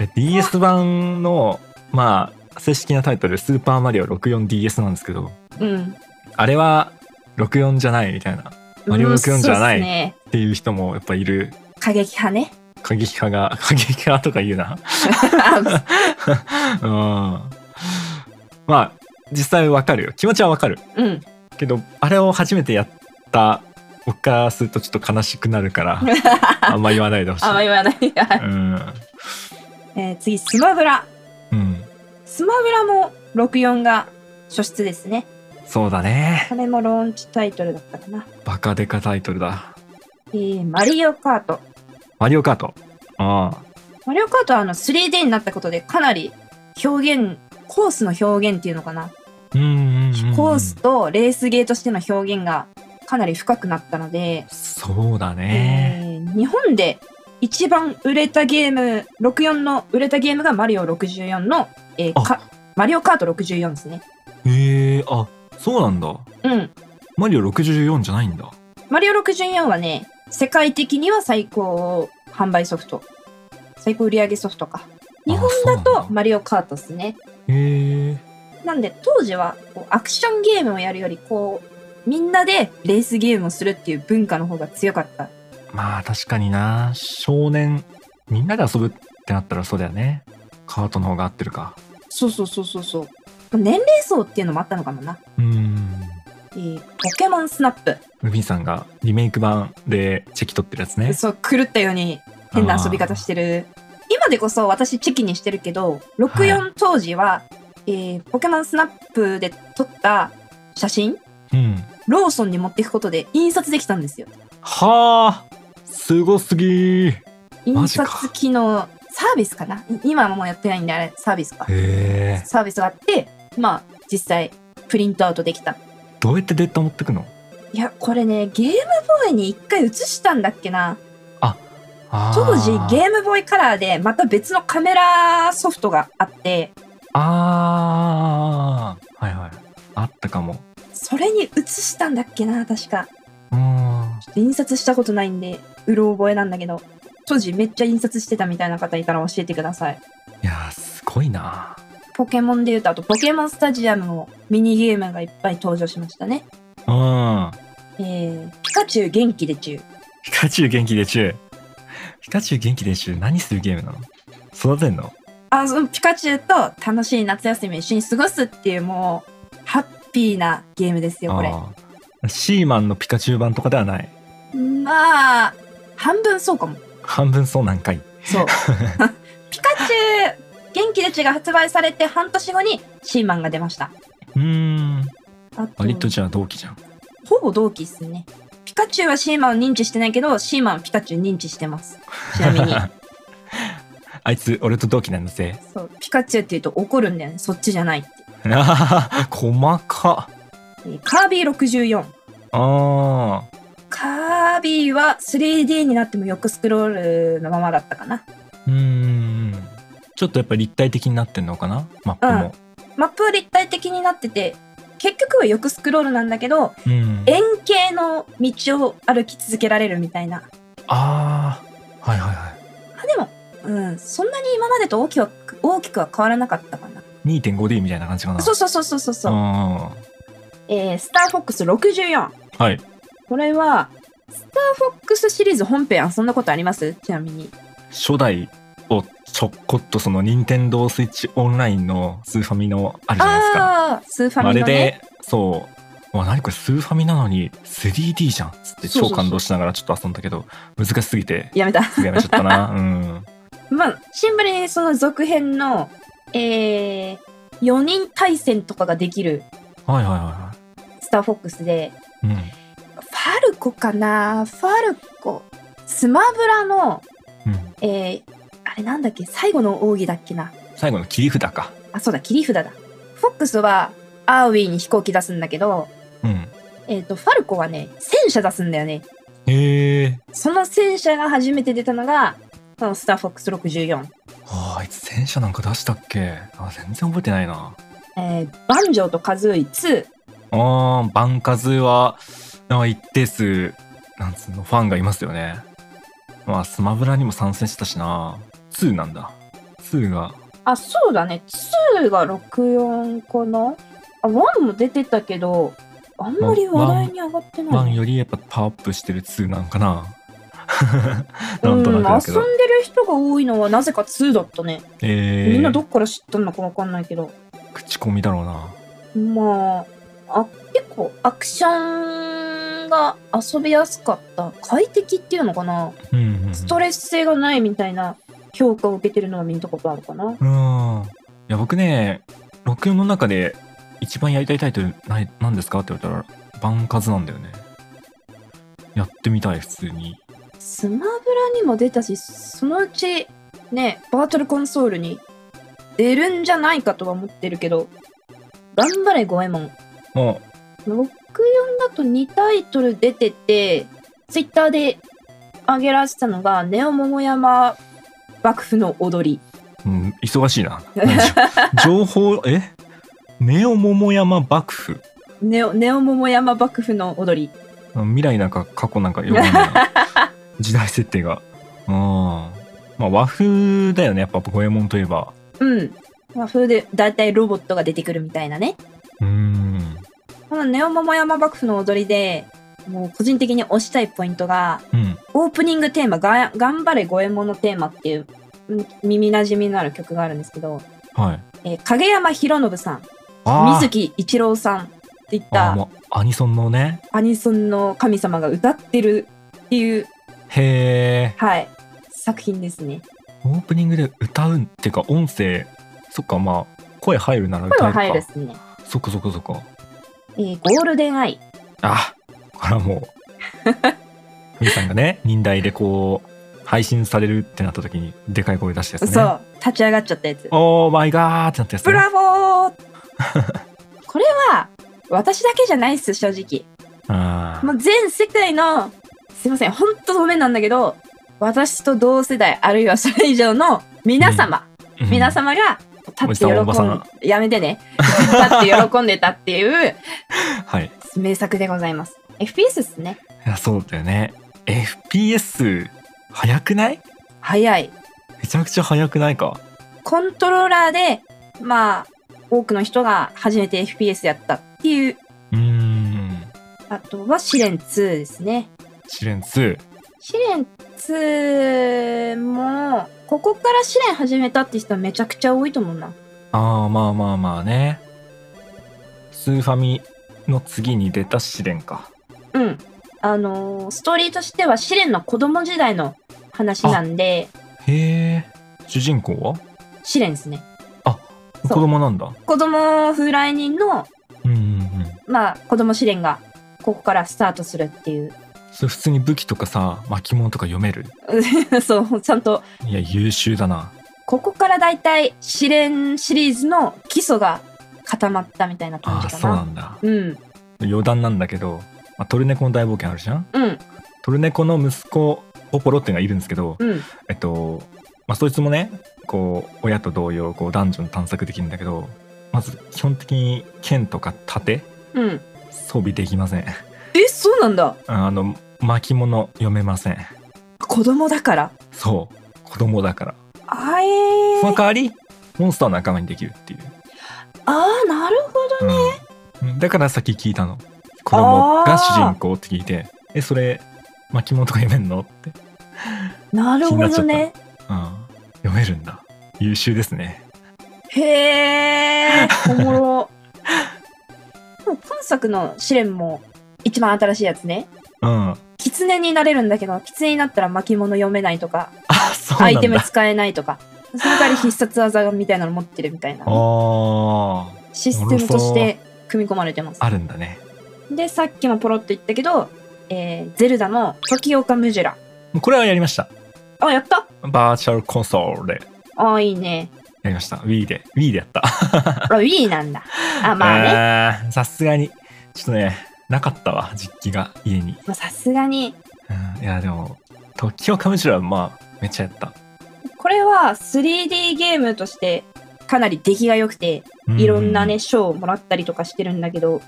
で DS 版の、まあ、正式なタイトル、スーパーマリオ 64DS なんですけど、
うん。
あれは64じゃないみたいな、マリオ
うん
64じゃない。
っ
ていう人もやっぱいる。
過激派ね。
過激派が、過激派とか言うな。うん。まあ、実際わかるよ。気持ちはわかる。
うん。
けど、あれを初めてやった僕からするとちょっと悲しくなるから、あんま言わないでほしい。
あんま言わない。
うん。
えー次、スマブラ。
うん。
スマブラも64が初出ですね。
そうだね。
これもローンチタイトルだったかな。
バカデカタイトルだ。
えーマリオカート。
マリオカート？ああ。
マリオカートはあの 3D になったことでかなり表現、コースの表現っていうのかな。コースとレースゲーとしての表現がかなり深くなったので、
そうだね。
えー日本で一番売れたゲーム、64の売れたゲームがマリオ64の、えー
あ
かマリオカート64ですね。
へえあ、そうなんだ。
うん。
マリオ64じゃないんだ。
マリオ64はね、世界的には最高販売ソフト。最高売上ソフトか。日本だと
だ
マリオカートですね。
へえ。
なんで当時はこうアクションゲームをやるよりこうみんなでレースゲームをするっていう文化の方が強かった。
まあ確かにな。少年、みんなで遊ぶってなったらそうだよね。カートの方が合ってるか。
そうそうそうそうそう。年齢層っていうのもあったのかもな。
うーん。
えーポケモンスナップ。
ルビンさんがリメイク版でチェキ取ってるやつね。
そう、狂ったように変な遊び方してる。今でこそ私チェキにしてるけど、64当時は、えーポケモンスナップで撮った写真
うん。
ローソンに持っていくことで印刷できたんですよ。
はあすごすぎ
印刷機能サービスかな？い今はもうやってないんであれサービスか。
へえ
サービスがあって、まあ実際プリントアウトできた。
どうやってデータ持ってくの？
いや、これね、ゲームボーイに一回映したんだっけな。
あー
当時ゲームボーイカラーでまた別のカメラソフトがあって、
あー。はいはい。あったかも。
それに映したんだっけな、確か。
うーん。
ちょっと印刷したことないんで、うろ覚えなんだけど、当時めっちゃ印刷してたみたいな方いたら教えてください。
いやーすごいな。
ポケモンで言うと、あとポケモンスタジアムもミニゲームがいっぱい登場しましたね。
うん。
えー、ピカチュウ元気でちゅう。
ピカチュウ元気でちゅうピカチュウ元気でちゅう何するゲームなの？育てんの？
あ、そのピカチュウと楽しい夏休みを一緒に過ごすっていうもう、ハッピーなゲームですよ、これ。
あーシーマンのピカチュウ版とかではない
まあ、半分そうかも。
半分そうなんかい
そう。ピカチュウ元気でちが発売されて半年後にシーマンが出ました。
うーん
あと
割とじゃあ同期じゃん
ほぼ同期っすね。ピカチュウはシーマンを認知してないけど、シーマンはピカチュウ認知してます。ちなみに。
あ いつ俺と同期なんだぜ
そう、ピカチュウって言うと怒るんだよね。そっちじゃないって。
あはは細か
えーカービィ64。
あ
カービィは 3D になってもよくスクロールのままだったかな。
ーうーんちょっとやっぱ立体的になってんのかな？マップも
マップは立体的になってて、結局はよくスクロールなんだけど、
うん、
円形の道を歩き続けられるみたいな。
ああはいはいはい
うん、そんなに今までと大きくは大きくは変わらなかったかな。
2.5D みたいな感じかな
そうそうそうそうそうそう。
あ
えー、スターフォックス64。
ーはい
これは、スターフォックスシリーズ本編遊んだことあります？ちなみに。
初代をちょっこっとその任天堂スイッチオンラインのスーファミのあるじゃないですか
あスーファ
あれ
ミのね。
でそうわ何これスーファミなのに 3D じゃんっつって超感動しながらちょっと遊んだけど難しすぎて
やめた。
やめちゃったなうん
まあ、シンプルにその続編の、えー、4人対戦とかができる
はいはいは
スターフォックスで、
いはい
ファルコかな？ファルコ。スマブラの、
うん、うん、
えー、あれなんだっけ？最後の奥義だっけな？
最後の切り札か。
あ、そうだ、切り札だ。フォックスは、アーウィーに飛行機出すんだけど、
うん。
えっ、と、ファルコはね、戦車出すんだよね。
へえ
その戦車が初めて出たのが、そのスターフォックス64。
ああいつ戦車なんか出したっけ？あ全然覚えてないな。
えー、バンジョーとカズーイ2。
あーバンカズはなんか一定数なんつうのファンがいますよね。まあスマブラにも参戦したしな。2なんだ。2が。
あ、そうだね。2が64かな。あ、1も出てたけど、あんまり話題に上がってない、
1よりやっぱパワーアップしてる2なんかな。
う、
なんんとなくだ
遊んでる人が多いのはなぜか2だったね。
えー、
みんなどっから知ったのかわかんないけど。
口コミだろうな
まあ、あ結構アクションが遊びやすかった。快適っていうのかな
うんうんうん
ストレス性がないみたいな評価を受けてるのは見たことあるかな。
うんいや僕ね64の中で一番やりたいタイトルない何ですか？って言われたらバンカズなんだよねやってみたい普通に
スマブラにも出たし、そのうちね、バーチャルコンソールに出るんじゃないかとは思ってるけど、頑張れゴエモン。
も
64だと2タイトル出てて、ツイッターで上げられてたのが、ネオ桃山幕府の踊り。
う、うん、忙しいな 情報え？ネオ桃山幕府
ネオネオ桃山幕府の踊り。
未来なんか過去なんかよくわかんないな 時代設定が。うん。まあ和風だよね。やっぱ五右衛門といえば。
うん。まあ、風でだいたいロボットが出てくるみたいなね。
うん。
このネオ桃山幕府の踊りで、もう個人的に推したいポイントが、
うん。
オープニングテーマ、が頑張れ五右衛門のテーマっていううん耳馴染みのある曲があるんですけど、
はい。
えー影山博信さん、水木一郎さんっていった
アニソンのね。
アニソンの神様が歌ってるっていう、
へえ
はい、作品ですね。
オープニングで歌うっていうか音声そっかまあ声入るなら歌えるか
入るですね。
そっかそっかそっか
えーゴールデンアイ。
あ、これはもう、ふみさんがね、忍耐でこう、配信されるってなった時に、でかい声出したやつね。
そう、立ち上がっちゃったやつ。
オーマイガーってなったやつ、ね。
ブラボーこれは、私だけじゃないっす、正直。
あ
もう全世界の、すいません、ほんとごめんなんだけど、私と同世代、あるいはそれ以上の皆様、
ー
皆様が立って喜
ん
やめてね。立って喜んでたっていう
はい。
名作でございます。FPS っすね。
いや、そうだよね。FPS、速くない？
早い。
めちゃくちゃ速くないか？
コントローラーで、まあ、多くの人が初めて FPS やったっていう、
うーん。
あとは試練2ですね。
試練2。
試練2も、ここから試練始めたって人はめちゃくちゃ多いと思うな。
ああ、まあまあまあね。スーファミの次に出た試練か。
うん。あのーストーリーとしては試練の子供時代の話なんで、
へえ。主人公は？
試練ですね。
子
そう
供なんだ。
子供風来人の、
うんうんうん。
まあ、子供試練が、ここからスタートするっていう。
それ普通に武器とかさ、巻物とか読める？
そう、ちゃんと、
いや、優秀だな。
ここからだいたい試練シリーズの基礎が固まったみたいな感じかな。
そうなんだ。
うん。
余談なんだけど、まあ、トルネコの大冒険あるじゃん？
うん。
トルネコの息子、ポポロっていうのがいるんですけど、
うん。
えっと、まあ、そいつもね、こう、親と同様、こう、ダンジョン探索できるんだけど、まず、基本的に剣とか盾、
うん。
装備できません。
え、そうなんだ。
あの、巻物読めません。
子供だから？
そう。子供だから。
あえー。
その代わり、モンスターの仲間にできるっていう。
あー、なるほど。
うん。だからさっき聞いたの。子供が主人公って聞いて、え、それ、巻物とか読めんの？って。
なるほどね。
うん。読めるんだ。優秀ですね。
へー。おもろ。今作の試練も一番新しいやつね。
うん。あ、
狐になれるんだけど、狐になったら巻物読めないとか、
そうなんだ。
アイテム使えないとか、その代わり必殺技みたいなの持ってるみたいな
ああ、
システムとして組み込まれてます。
あるんだね。
で、さっきもポロッと言ったけど、えー、ゼルダの時岡ムジュラ。
これはやりました。
あ、やった？
バーチャルコンソールで
あ、いいね。
やりました。Wii で。Wii でやった。
あ、Wii なんだ。あ、まあね。
ね。さすがに、ちょっとね、なかったわ、実機が家に。
まあさすがに、
うん、いや、でも、時をかむしろはまあ、めっちゃやった。
これは 3D ゲームとしてかなり出来が良くて、
う
いろんなね、。賞をもらったりとかしてるんだけど、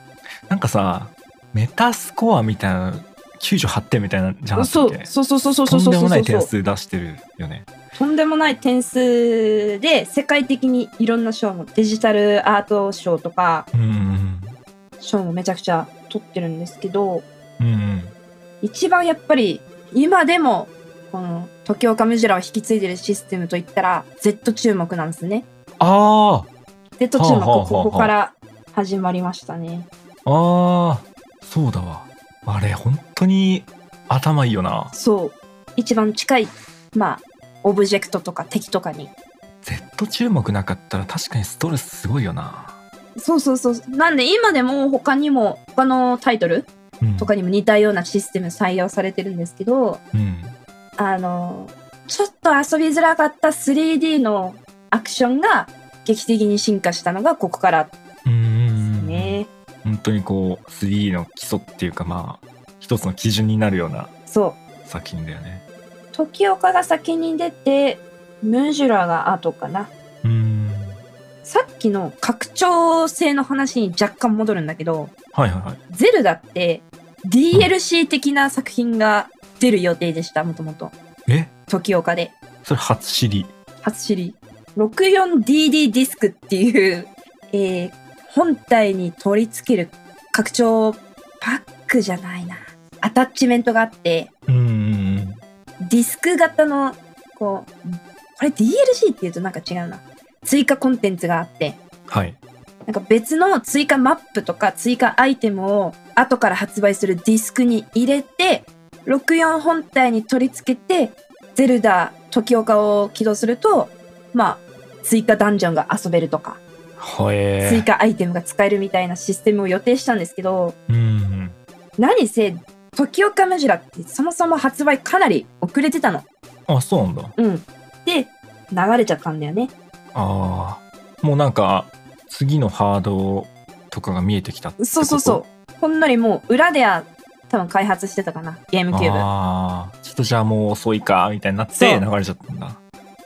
なんかさ、メタスコアみたいな、98点みたいなじゃなかった
そう
っけ
そうそうそうそう
とんでも
そうそう
ない点数出してるよね。
とんでもない点数で世界的にいろんな賞もデジタルアート賞とか賞もめちゃくちゃ取ってるんですけど
うん。うんうん。
一番やっぱり今でもこの時岡ムジュラを引き継いでるシステムといったら Z 注目なんですね。
あ
Z 注目ここから始まりましたね。
あ、ああ、そうだわ。あれ、本当に頭いいよな。
そう一番近いまあオブジェクトとか敵とかに
Z 注目なかったら確かにストレスすごいよな。
そうそうそうなんで今でも他にも他のタイトル
うん。
とかにも似たようなシステム採用されてるんですけど
うん。
あのちょっと遊びづらかった 3D のアクションが劇的に進化したのがここからです
ん。
ね。
本当にこう 3D の基礎っていうかまあ一つの基準になるような
そう
作品だよね。
時岡が先に出てムジュラが後かな。
うん。
さっきの拡張性の話に若干戻るんだけど
はいはいはい。
ゼルダって DLC 的な作品が出る予定でしたもともと
え
時岡で
それ初知り。
初知り 64DD ディスクっていう、えー本体に取り付ける拡張パックじゃないなアタッチメントがあって
うん。
ディスク型のこうこれ DLC っていうとなんか違うな追加コンテンツがあって
はい。
なんか別の追加マップとか追加アイテムを後から発売するディスクに入れて64本体に取り付けてゼルダ時岡を起動するとまあ追加ダンジョンが遊べるとか追加アイテムが使えるみたいなシステムを予定したんですけど
うんうん。
何せ、時岡ムジュラってそもそも発売かなり遅れてたの。
あ、そうなんだ。
うん。で、流れちゃったんだよね。
ああ。もうなんか、次のハードとかが見えてきた
そうそうそう。ほんのりもう裏では多分開発してたかな。ゲームキューブ。
ああ。ちょっとじゃあもう遅いか、みたいになって流れちゃったんだ。あ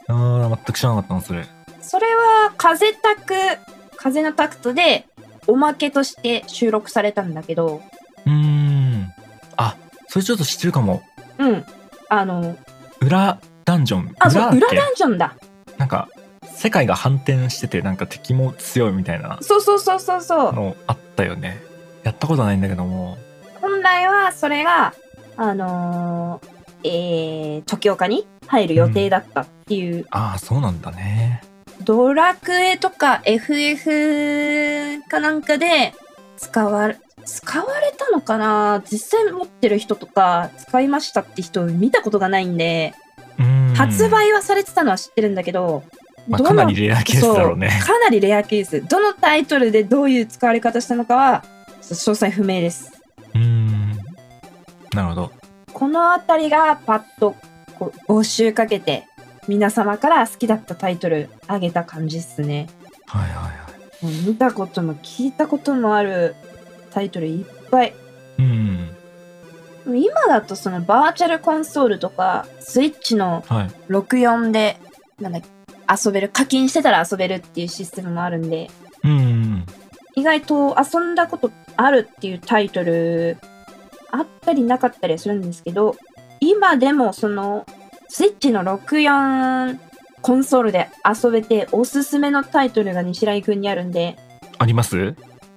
あ、全く知らなかったな、それ。
それは風タク、風のタクトでおまけとして収録されたんだけど、
うーん。あ、それちょっと知ってるかも。
うん。あの、
裏ダンジョン。
あ、そう、裏ダンジョンだ。
なんか、世界が反転してて、なんか敵も強いみたいな
そうそうそうそうそう。
のあったよね。やったことないんだけども。
本来はそれが、あのー、えー、時岡に入る予定だったっていう、
ああ、そうなんだね。
ドラクエとか FF かなんかで使われ、使われたのかな？実際持ってる人とか使いましたって人見たことがないんで、
う。
発売はされてたのは知ってるんだけど、
まあ、かなりレアケースだろうね。
かなりレアケース。どのタイトルでどういう使われ方したのかは、詳細不明です。
うーん。なるほど。
このあたりがパッと募集かけて、皆様から好きだったタイトルあげた感じっすね。
はいはいはい。
見たことも聞いたこともあるタイトルいっぱい。
うん。
今だとそのバーチャルコンソールとか、スイッチの
はい。
64で、なんだっけ遊べる、課金してたら遊べるっていうシステムもあるんで、
うん。
意外と遊んだことあるっていうタイトルあったりなかったりするんですけど今でもそのスイッチの64コンソールで遊べておすすめのタイトルが西来くんにあるんで
あります？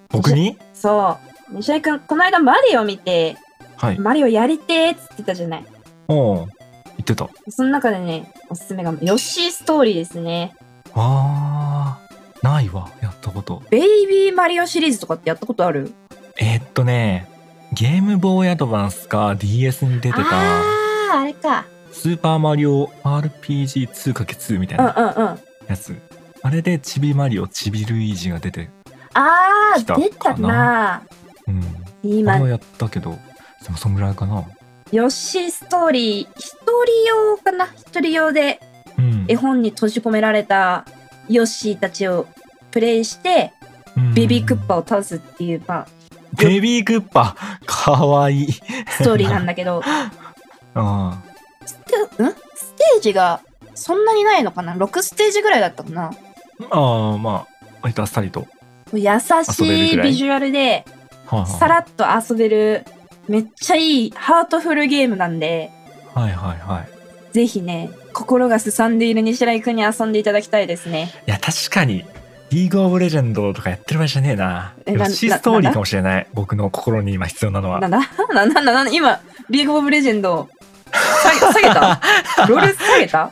僕に？
そう西来くんこの間マリオ見て
はい。
マリオやりてーっつってたじゃない
おお。言ってた。
その中でねおすすめがヨッシーストーリーですね
あー。ないわ。やったこと。
ベイビーマリオシリーズとかってやったことある？
えーっとね、ゲームボーイアドバンスか DS に出てた、
あーあれか
スーパーマリオ RPG2×2 みたい
うん
な
うんうん
やつ。あれでチビマリオ、チビルイージが出て、
あー出たな
うん。
今
あれはやったけど、でもそんぐらいかな。
ヨッシーストーリー、一人用かな？一人用で
うん。
絵本に閉じ込められたヨッシーたちをプレイして、
うん
ベビークッパを倒すっていう、まあ、
ベビークッパかわいい。
ストーリーなんだけど、
あ
ステん？ステージがそんなにないのかな ?6 ステージぐらいだったかな？
あああ、まあ、割とあっさりと。
優し
い
ビジュアルで、
はあはあ
さらっと遊べる、めっちゃいいハートフルゲームなんで、
はいはいはい。
ぜひね、心がすさんでいる西来くんに遊んでいただきたいですね。
いや、確かに、リーグオブレジェンドとかやってる場合じゃねえな。
え
ッシーストーリーかもしれない。僕の心に今必要なのは。
なんだ？なんだ？なんだ？今、リーグオブレジェンド、下げた？ロール下げた？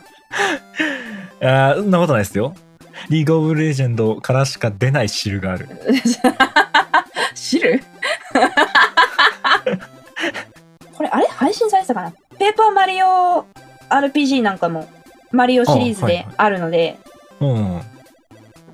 あーそんなことないですよ。リーグオブレジェンドからしか出ない汁がある。
知るこれ、あれ配信されてたかな？ペーパーマリオ RPG なんかも、マリオシリーズで
あはいはい
あるので、
うん。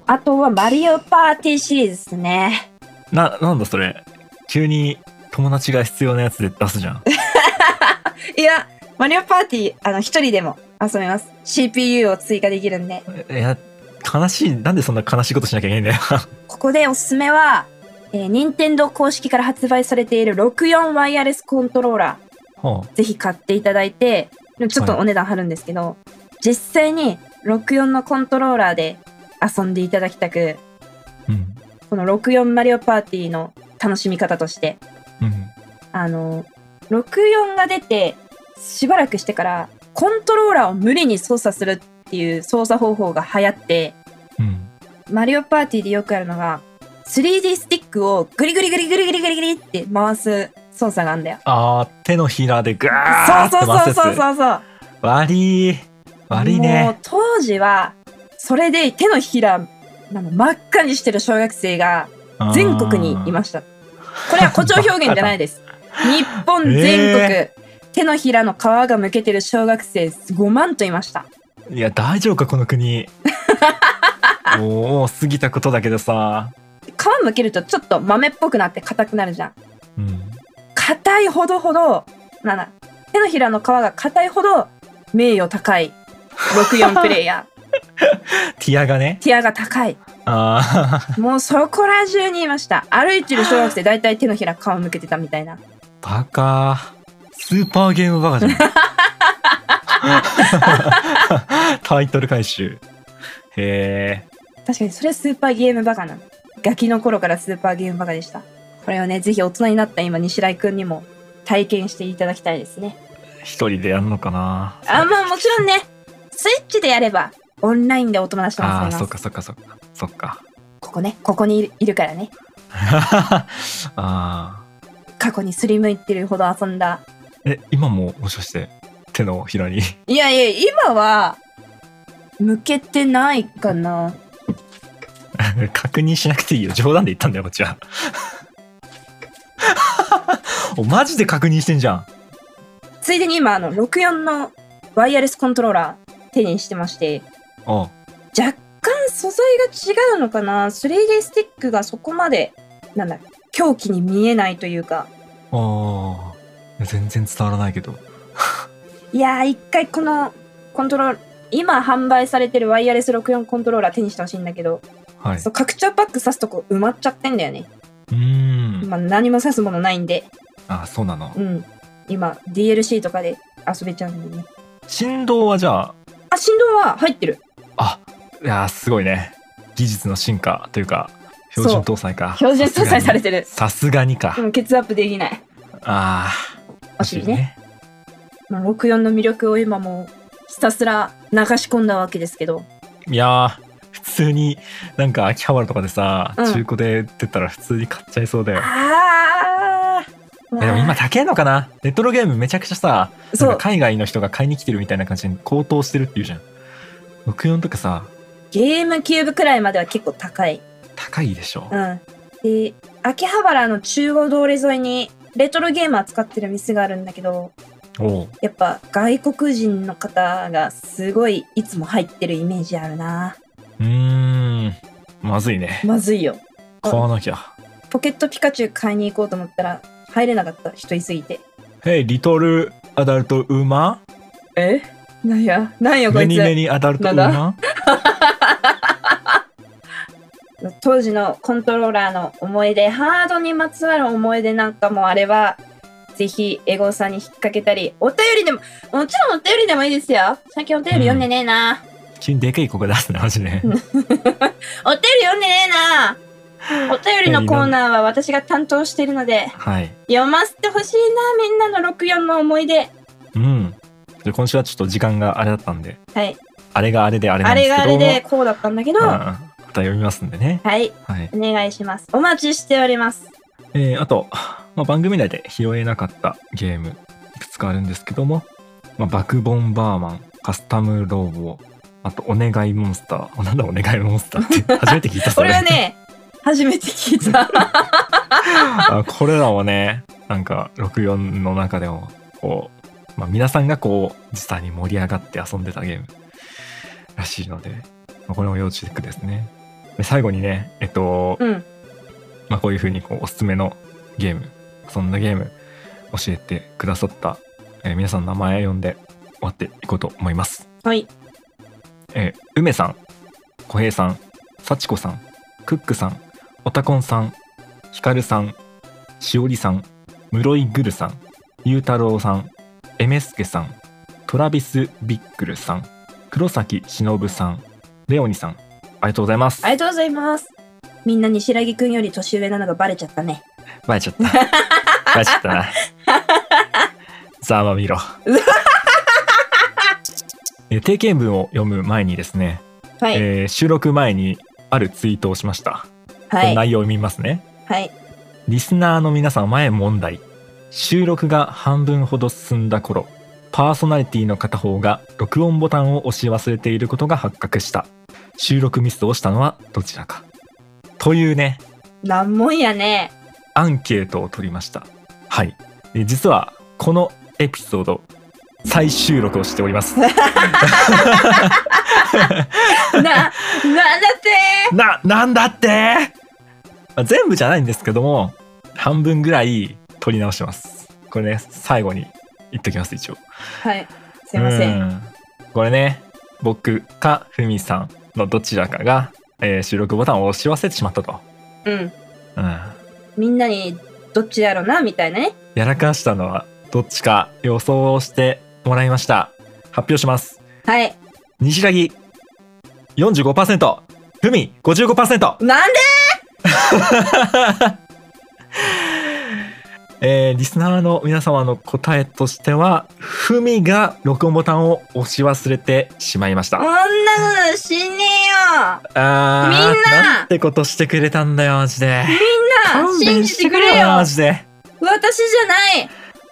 あとはマリオパーティーシリーズですね。
な、なんだそれ？急に友達が必要なやつで出すじゃん。
いや、マリオパーティー、あの、一人でも遊べます。CPU を追加できるんで。
いや、悲しい。なんでそんな悲しいことしなきゃいけないんだよ。
ここでおすすめは、えー、任天堂公式から発売されている64ワイヤレスコントローラー。
は
ぜひ買っていただいて、ちょっとお値段張るんですけど、実際に64のコントローラーで遊んでいただきたく、
あ、うん。
この64マリオパーティーの楽しみ方として、
うん。
あの、64が出てしばらくしてから、コントローラーを無理に操作するっていう操作方法が流行って、
うん。
マリオパーティーでよくあるのが、3D スティックをグリグリグリグリグリグリグリって回す操作があるんだよ。
あー、手のひらでグー
そうそう
って回すやつ。
そうそうそうそう。
悪い。悪い
もう
ね。
当時は、それで手のひら、真っ赤にしてる小学生が全国にいました。これは誇張表現じゃないです。日本全国、
え
手のひらの皮がむけてる小学生5万といました。
いや、大丈夫か、この国。もう過ぎたことだけどさ。
皮むけるとちょっと豆っぽくなって硬くなるじゃん。
うん。
いほどほど、なんだ、手のひらの皮が硬いほど名誉高い64プレイヤ
ティアがね
ー。ティアが高い。
あー
もうそこら中にいました。歩いてる小学生大体手のひら皮向けてたみたいな。
バカスーパーゲームバカじゃん タイトル回収へえ
確かにそれスーパーゲームバカなの。ガキの頃からスーパーゲームバカでした。これをね、ぜひ大人になった今、西来くんにも体験していただきたいですね。
一人でやんのかな
あ、まあもちろんね、スイッチでやれば、オンラインでお友達とも遊べます。
あーそっかそっかそっかそっか
ここね、ここにいるからね。
あ
過去にすりむいてるほど遊んだ。
ーえ今ももしかして手のひらに？
いやいや、今は、向けてないかな。
確認しなくていいよ。冗談で言ったんだよこっちは。おマジで確認してんじゃん。
ついでに今、あの、64のワイヤレスコントローラー手にしてまして、
お
若干素材が違うのかな？3D スティックがそこまで、なんだ、狂気に見えないというか。
あー全然伝わらないけど。
いやー、一回このコントローラー、今販売されてるワイヤレス64コントローラー手にしてほしいんだけど、
はい
そう、拡張パック挿すとこ埋まっちゃってんだよね。
うーん
今何も挿すものないんで、
あそうなの
うん。今、DLC とかで遊べちゃうんでね。
振動はじゃあ？
あ、振動は入ってる。
あいやーすごいね技術の進化というか標準搭載か
標準搭載されてる。
さすがにか
でも、ケツアップできない。
ああ
惜しいね。まあ、64の魅力を今もうひたすら流し込んだわけですけど。
いやー普通になんか秋葉原とかでさ、
うん。
中古で売ってたら普通に買っちゃいそうだよ。
ああ
えでも今高えのかな？レトロゲームめちゃくちゃさ海外の人が買いに来てるみたいな感じに高騰してるっていうじゃん。64とかさ
ゲームキューブくらいまでは結構高い。
高いでしょ、
うん。で、秋葉原の中央通り沿いにレトロゲーム扱ってる店があるんだけど、やっぱ外国人の方がすごいいつも入ってるイメージあるな。
うーんまずいね
まずいよ。
買わなきゃ
ポケットピカチュウ買いに行こうと思ったら入れなかった人いすぎて。
へいリトルアダルトウーマ
え？なんや？なんや
ン
こいつ。
メニメニアダルトウーマン
当時のコントローラーの思い出、ハードにまつわる思い出なんかもあれば、ぜひ、エゴさんに引っ掛けたり、お便りでも、もちろんお便りでもいいですよ。最近お便り読んでねえな。
急にでかい声出すねマジで
お便り読んでねえな。お便りのコーナーは私が担当しているので、
はい
読ませてほしいな、みんなの64の思い出。
うんで今週はちょっと時間があれだったんで
はい。
あれがあれであれな
あ
んですけど
れがあれでこうだったんだけど、
また読みますんでね
い。
はい
お願いします。お待ちしております。
えーあと、まあ、番組内で拾えなかったゲームいくつかあるんですけども、まあ、バクボンバーマンカスタムロボあとお願いモンスター なんだお願いモンスターって初めて聞いたそれ
俺はね、初めて聞いた。
あこれらはねなんか64の中でもこう、まあ、皆さんがこう実際に盛り上がって遊んでたゲームらしいので、まあ、これも要チェックですねで最後にねえっと、
うん。
まあ、こういうふうにこうおすすめのゲームそんなゲーム教えてくださった、えー皆さんの名前呼んで終わっていこうと思います。
はい。
えー梅さん小平さん幸子さんクックさんおたこんさんひかるさんしおりさん室井ぐるさんゆうたろうさんえめすけさんトラビス・ビックルさん黒崎しのぶさんレオニさんありがとうございます
ありがとうございます。みんなに白木くんより年上なのがバレちゃったね。
バレちゃった。バレちゃったな。ざまみろ。えー定型文を読む前にですね、
はい。
えー収録前にあるツイートをしました。そ
はい。
の内容を見ますね。
はい。
リスナーの皆さん前問題。収録が半分ほど進んだ頃、パーソナリティの片方が録音ボタンを押し忘れていることが発覚した。収録ミスをしたのはどちらか。というね、
なんもんやね。
アンケートを取りました。はい。で実は、このエピソード、再収録をしております。
な、なんだって？
な、なんだって？まあ全部じゃないんですけども、半分ぐらい取り直してます。これね、最後に言っときます、一応。
はい。すいません。
うんこれね、僕かふみさんのどちらかが、えー収録ボタンを押し忘れてしまったと。
うん。
うん。
みんなにどっちやろな、みたいなね。
やらかしたのはどっちか予想をしてもらいました。発表します。
はい。
西木45%、ふみ55%。
なんで？
えーリスナーの皆様の答えとしては、ふみが録音ボタンを押し忘れてしまいました。
こんなことしねえよ
あー
みんな
なんてことしてくれたんだよ、マジで。
みんな
勘
信じ
て
くれよ
マジで。
私じ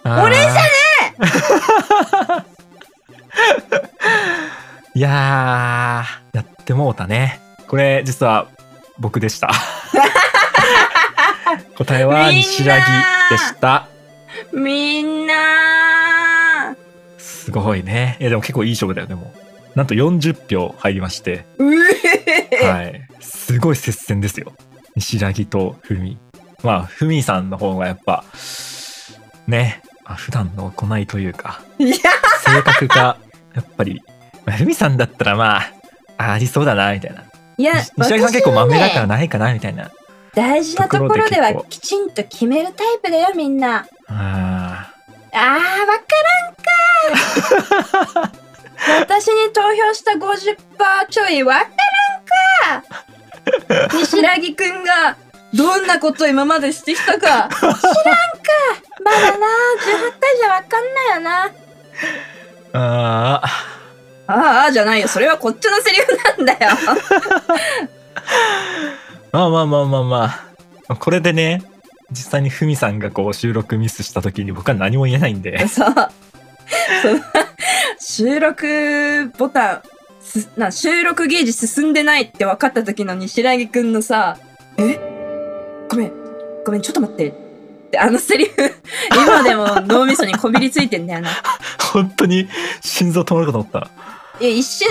ゃない
俺じゃね
え
いやー、やってもうたね。これ、実は僕でした。答えは西ラギでした。
みんな
すごいね。いや、でも結構いい勝負だよ、でも。なんと40票入りまして。はい。すごい接戦ですよ。西ラギとふみ。まあ、ふみさんの方がやっぱ、ね、まあ、普段の行いというか、
いや。
性格が、やっぱり、まあふみさんだったらまあ、あありそうだな、みたいな。
いや
西ラギさん結構
私はね
豆だからないかな、みたいな。
大事なところではきちんと決めるタイプだよみんな。
あ
あーわからんか 私に投票した50%ちょいわからんか 西良木くんがどんなことを今までしてきたか知らんかまだな18回じゃわかんないよな
ーあー。
ああじゃないよそれはこっちのセリフなんだよ
まあまあまあまあまあ。これでね、実際にふみさんがこう収録ミスした時に僕は何も言えないんで。
そう。その収録ボタンすな収録ゲージ進んでないって分かった時の西良木くんのさ「え？ごめんちょっと待って」ってあのセリフ 今でも脳みそにこびりついてんだよな。
本当に心臓止まるかと思った。
いや一瞬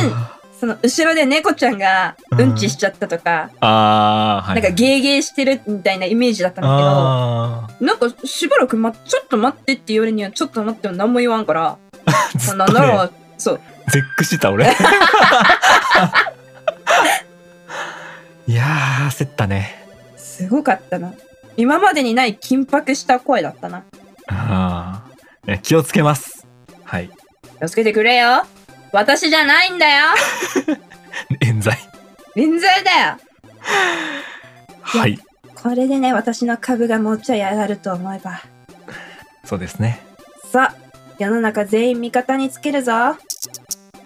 その後ろで猫ちゃんがうんちしちゃったとか、
ああ、はい。
なんかゲーゲーしてるみたいなイメージだったんだけど
あ
なんかしばらく、ま、ちょっと待ってって言われにはちょっと待っても何も言わんから
あ。ずっとね、
なんだろうそう
絶句してた俺。いやー、焦ったね。
すごかったな。今までにない緊迫した声だったな。
あーえ気をつけます。はい。
気をつけてくれよ。私じゃないんだよ。
冤罪。
冤罪だよ。
はい。
これでね、私の株がもうちょい上がると思えば。
そうですね。
さあ、世の中全員味方につけるぞ。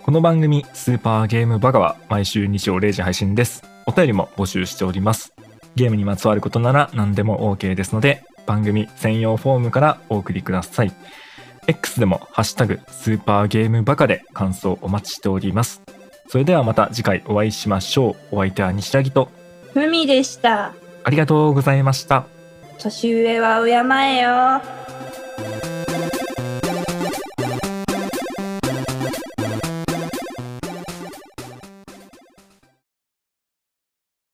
この番組スーパーゲームバカは毎週日曜0時配信です。お便りも募集しております。ゲームにまつわることなら何でも OK ですので、番組専用フォームからお送りください。X でもハッシュタグスーパーゲームバカで感想お待ちしております。それではまた次回お会いしましょう。お相手は西木と
ふみでした。
ありがとうございました。
年上は敬えよ。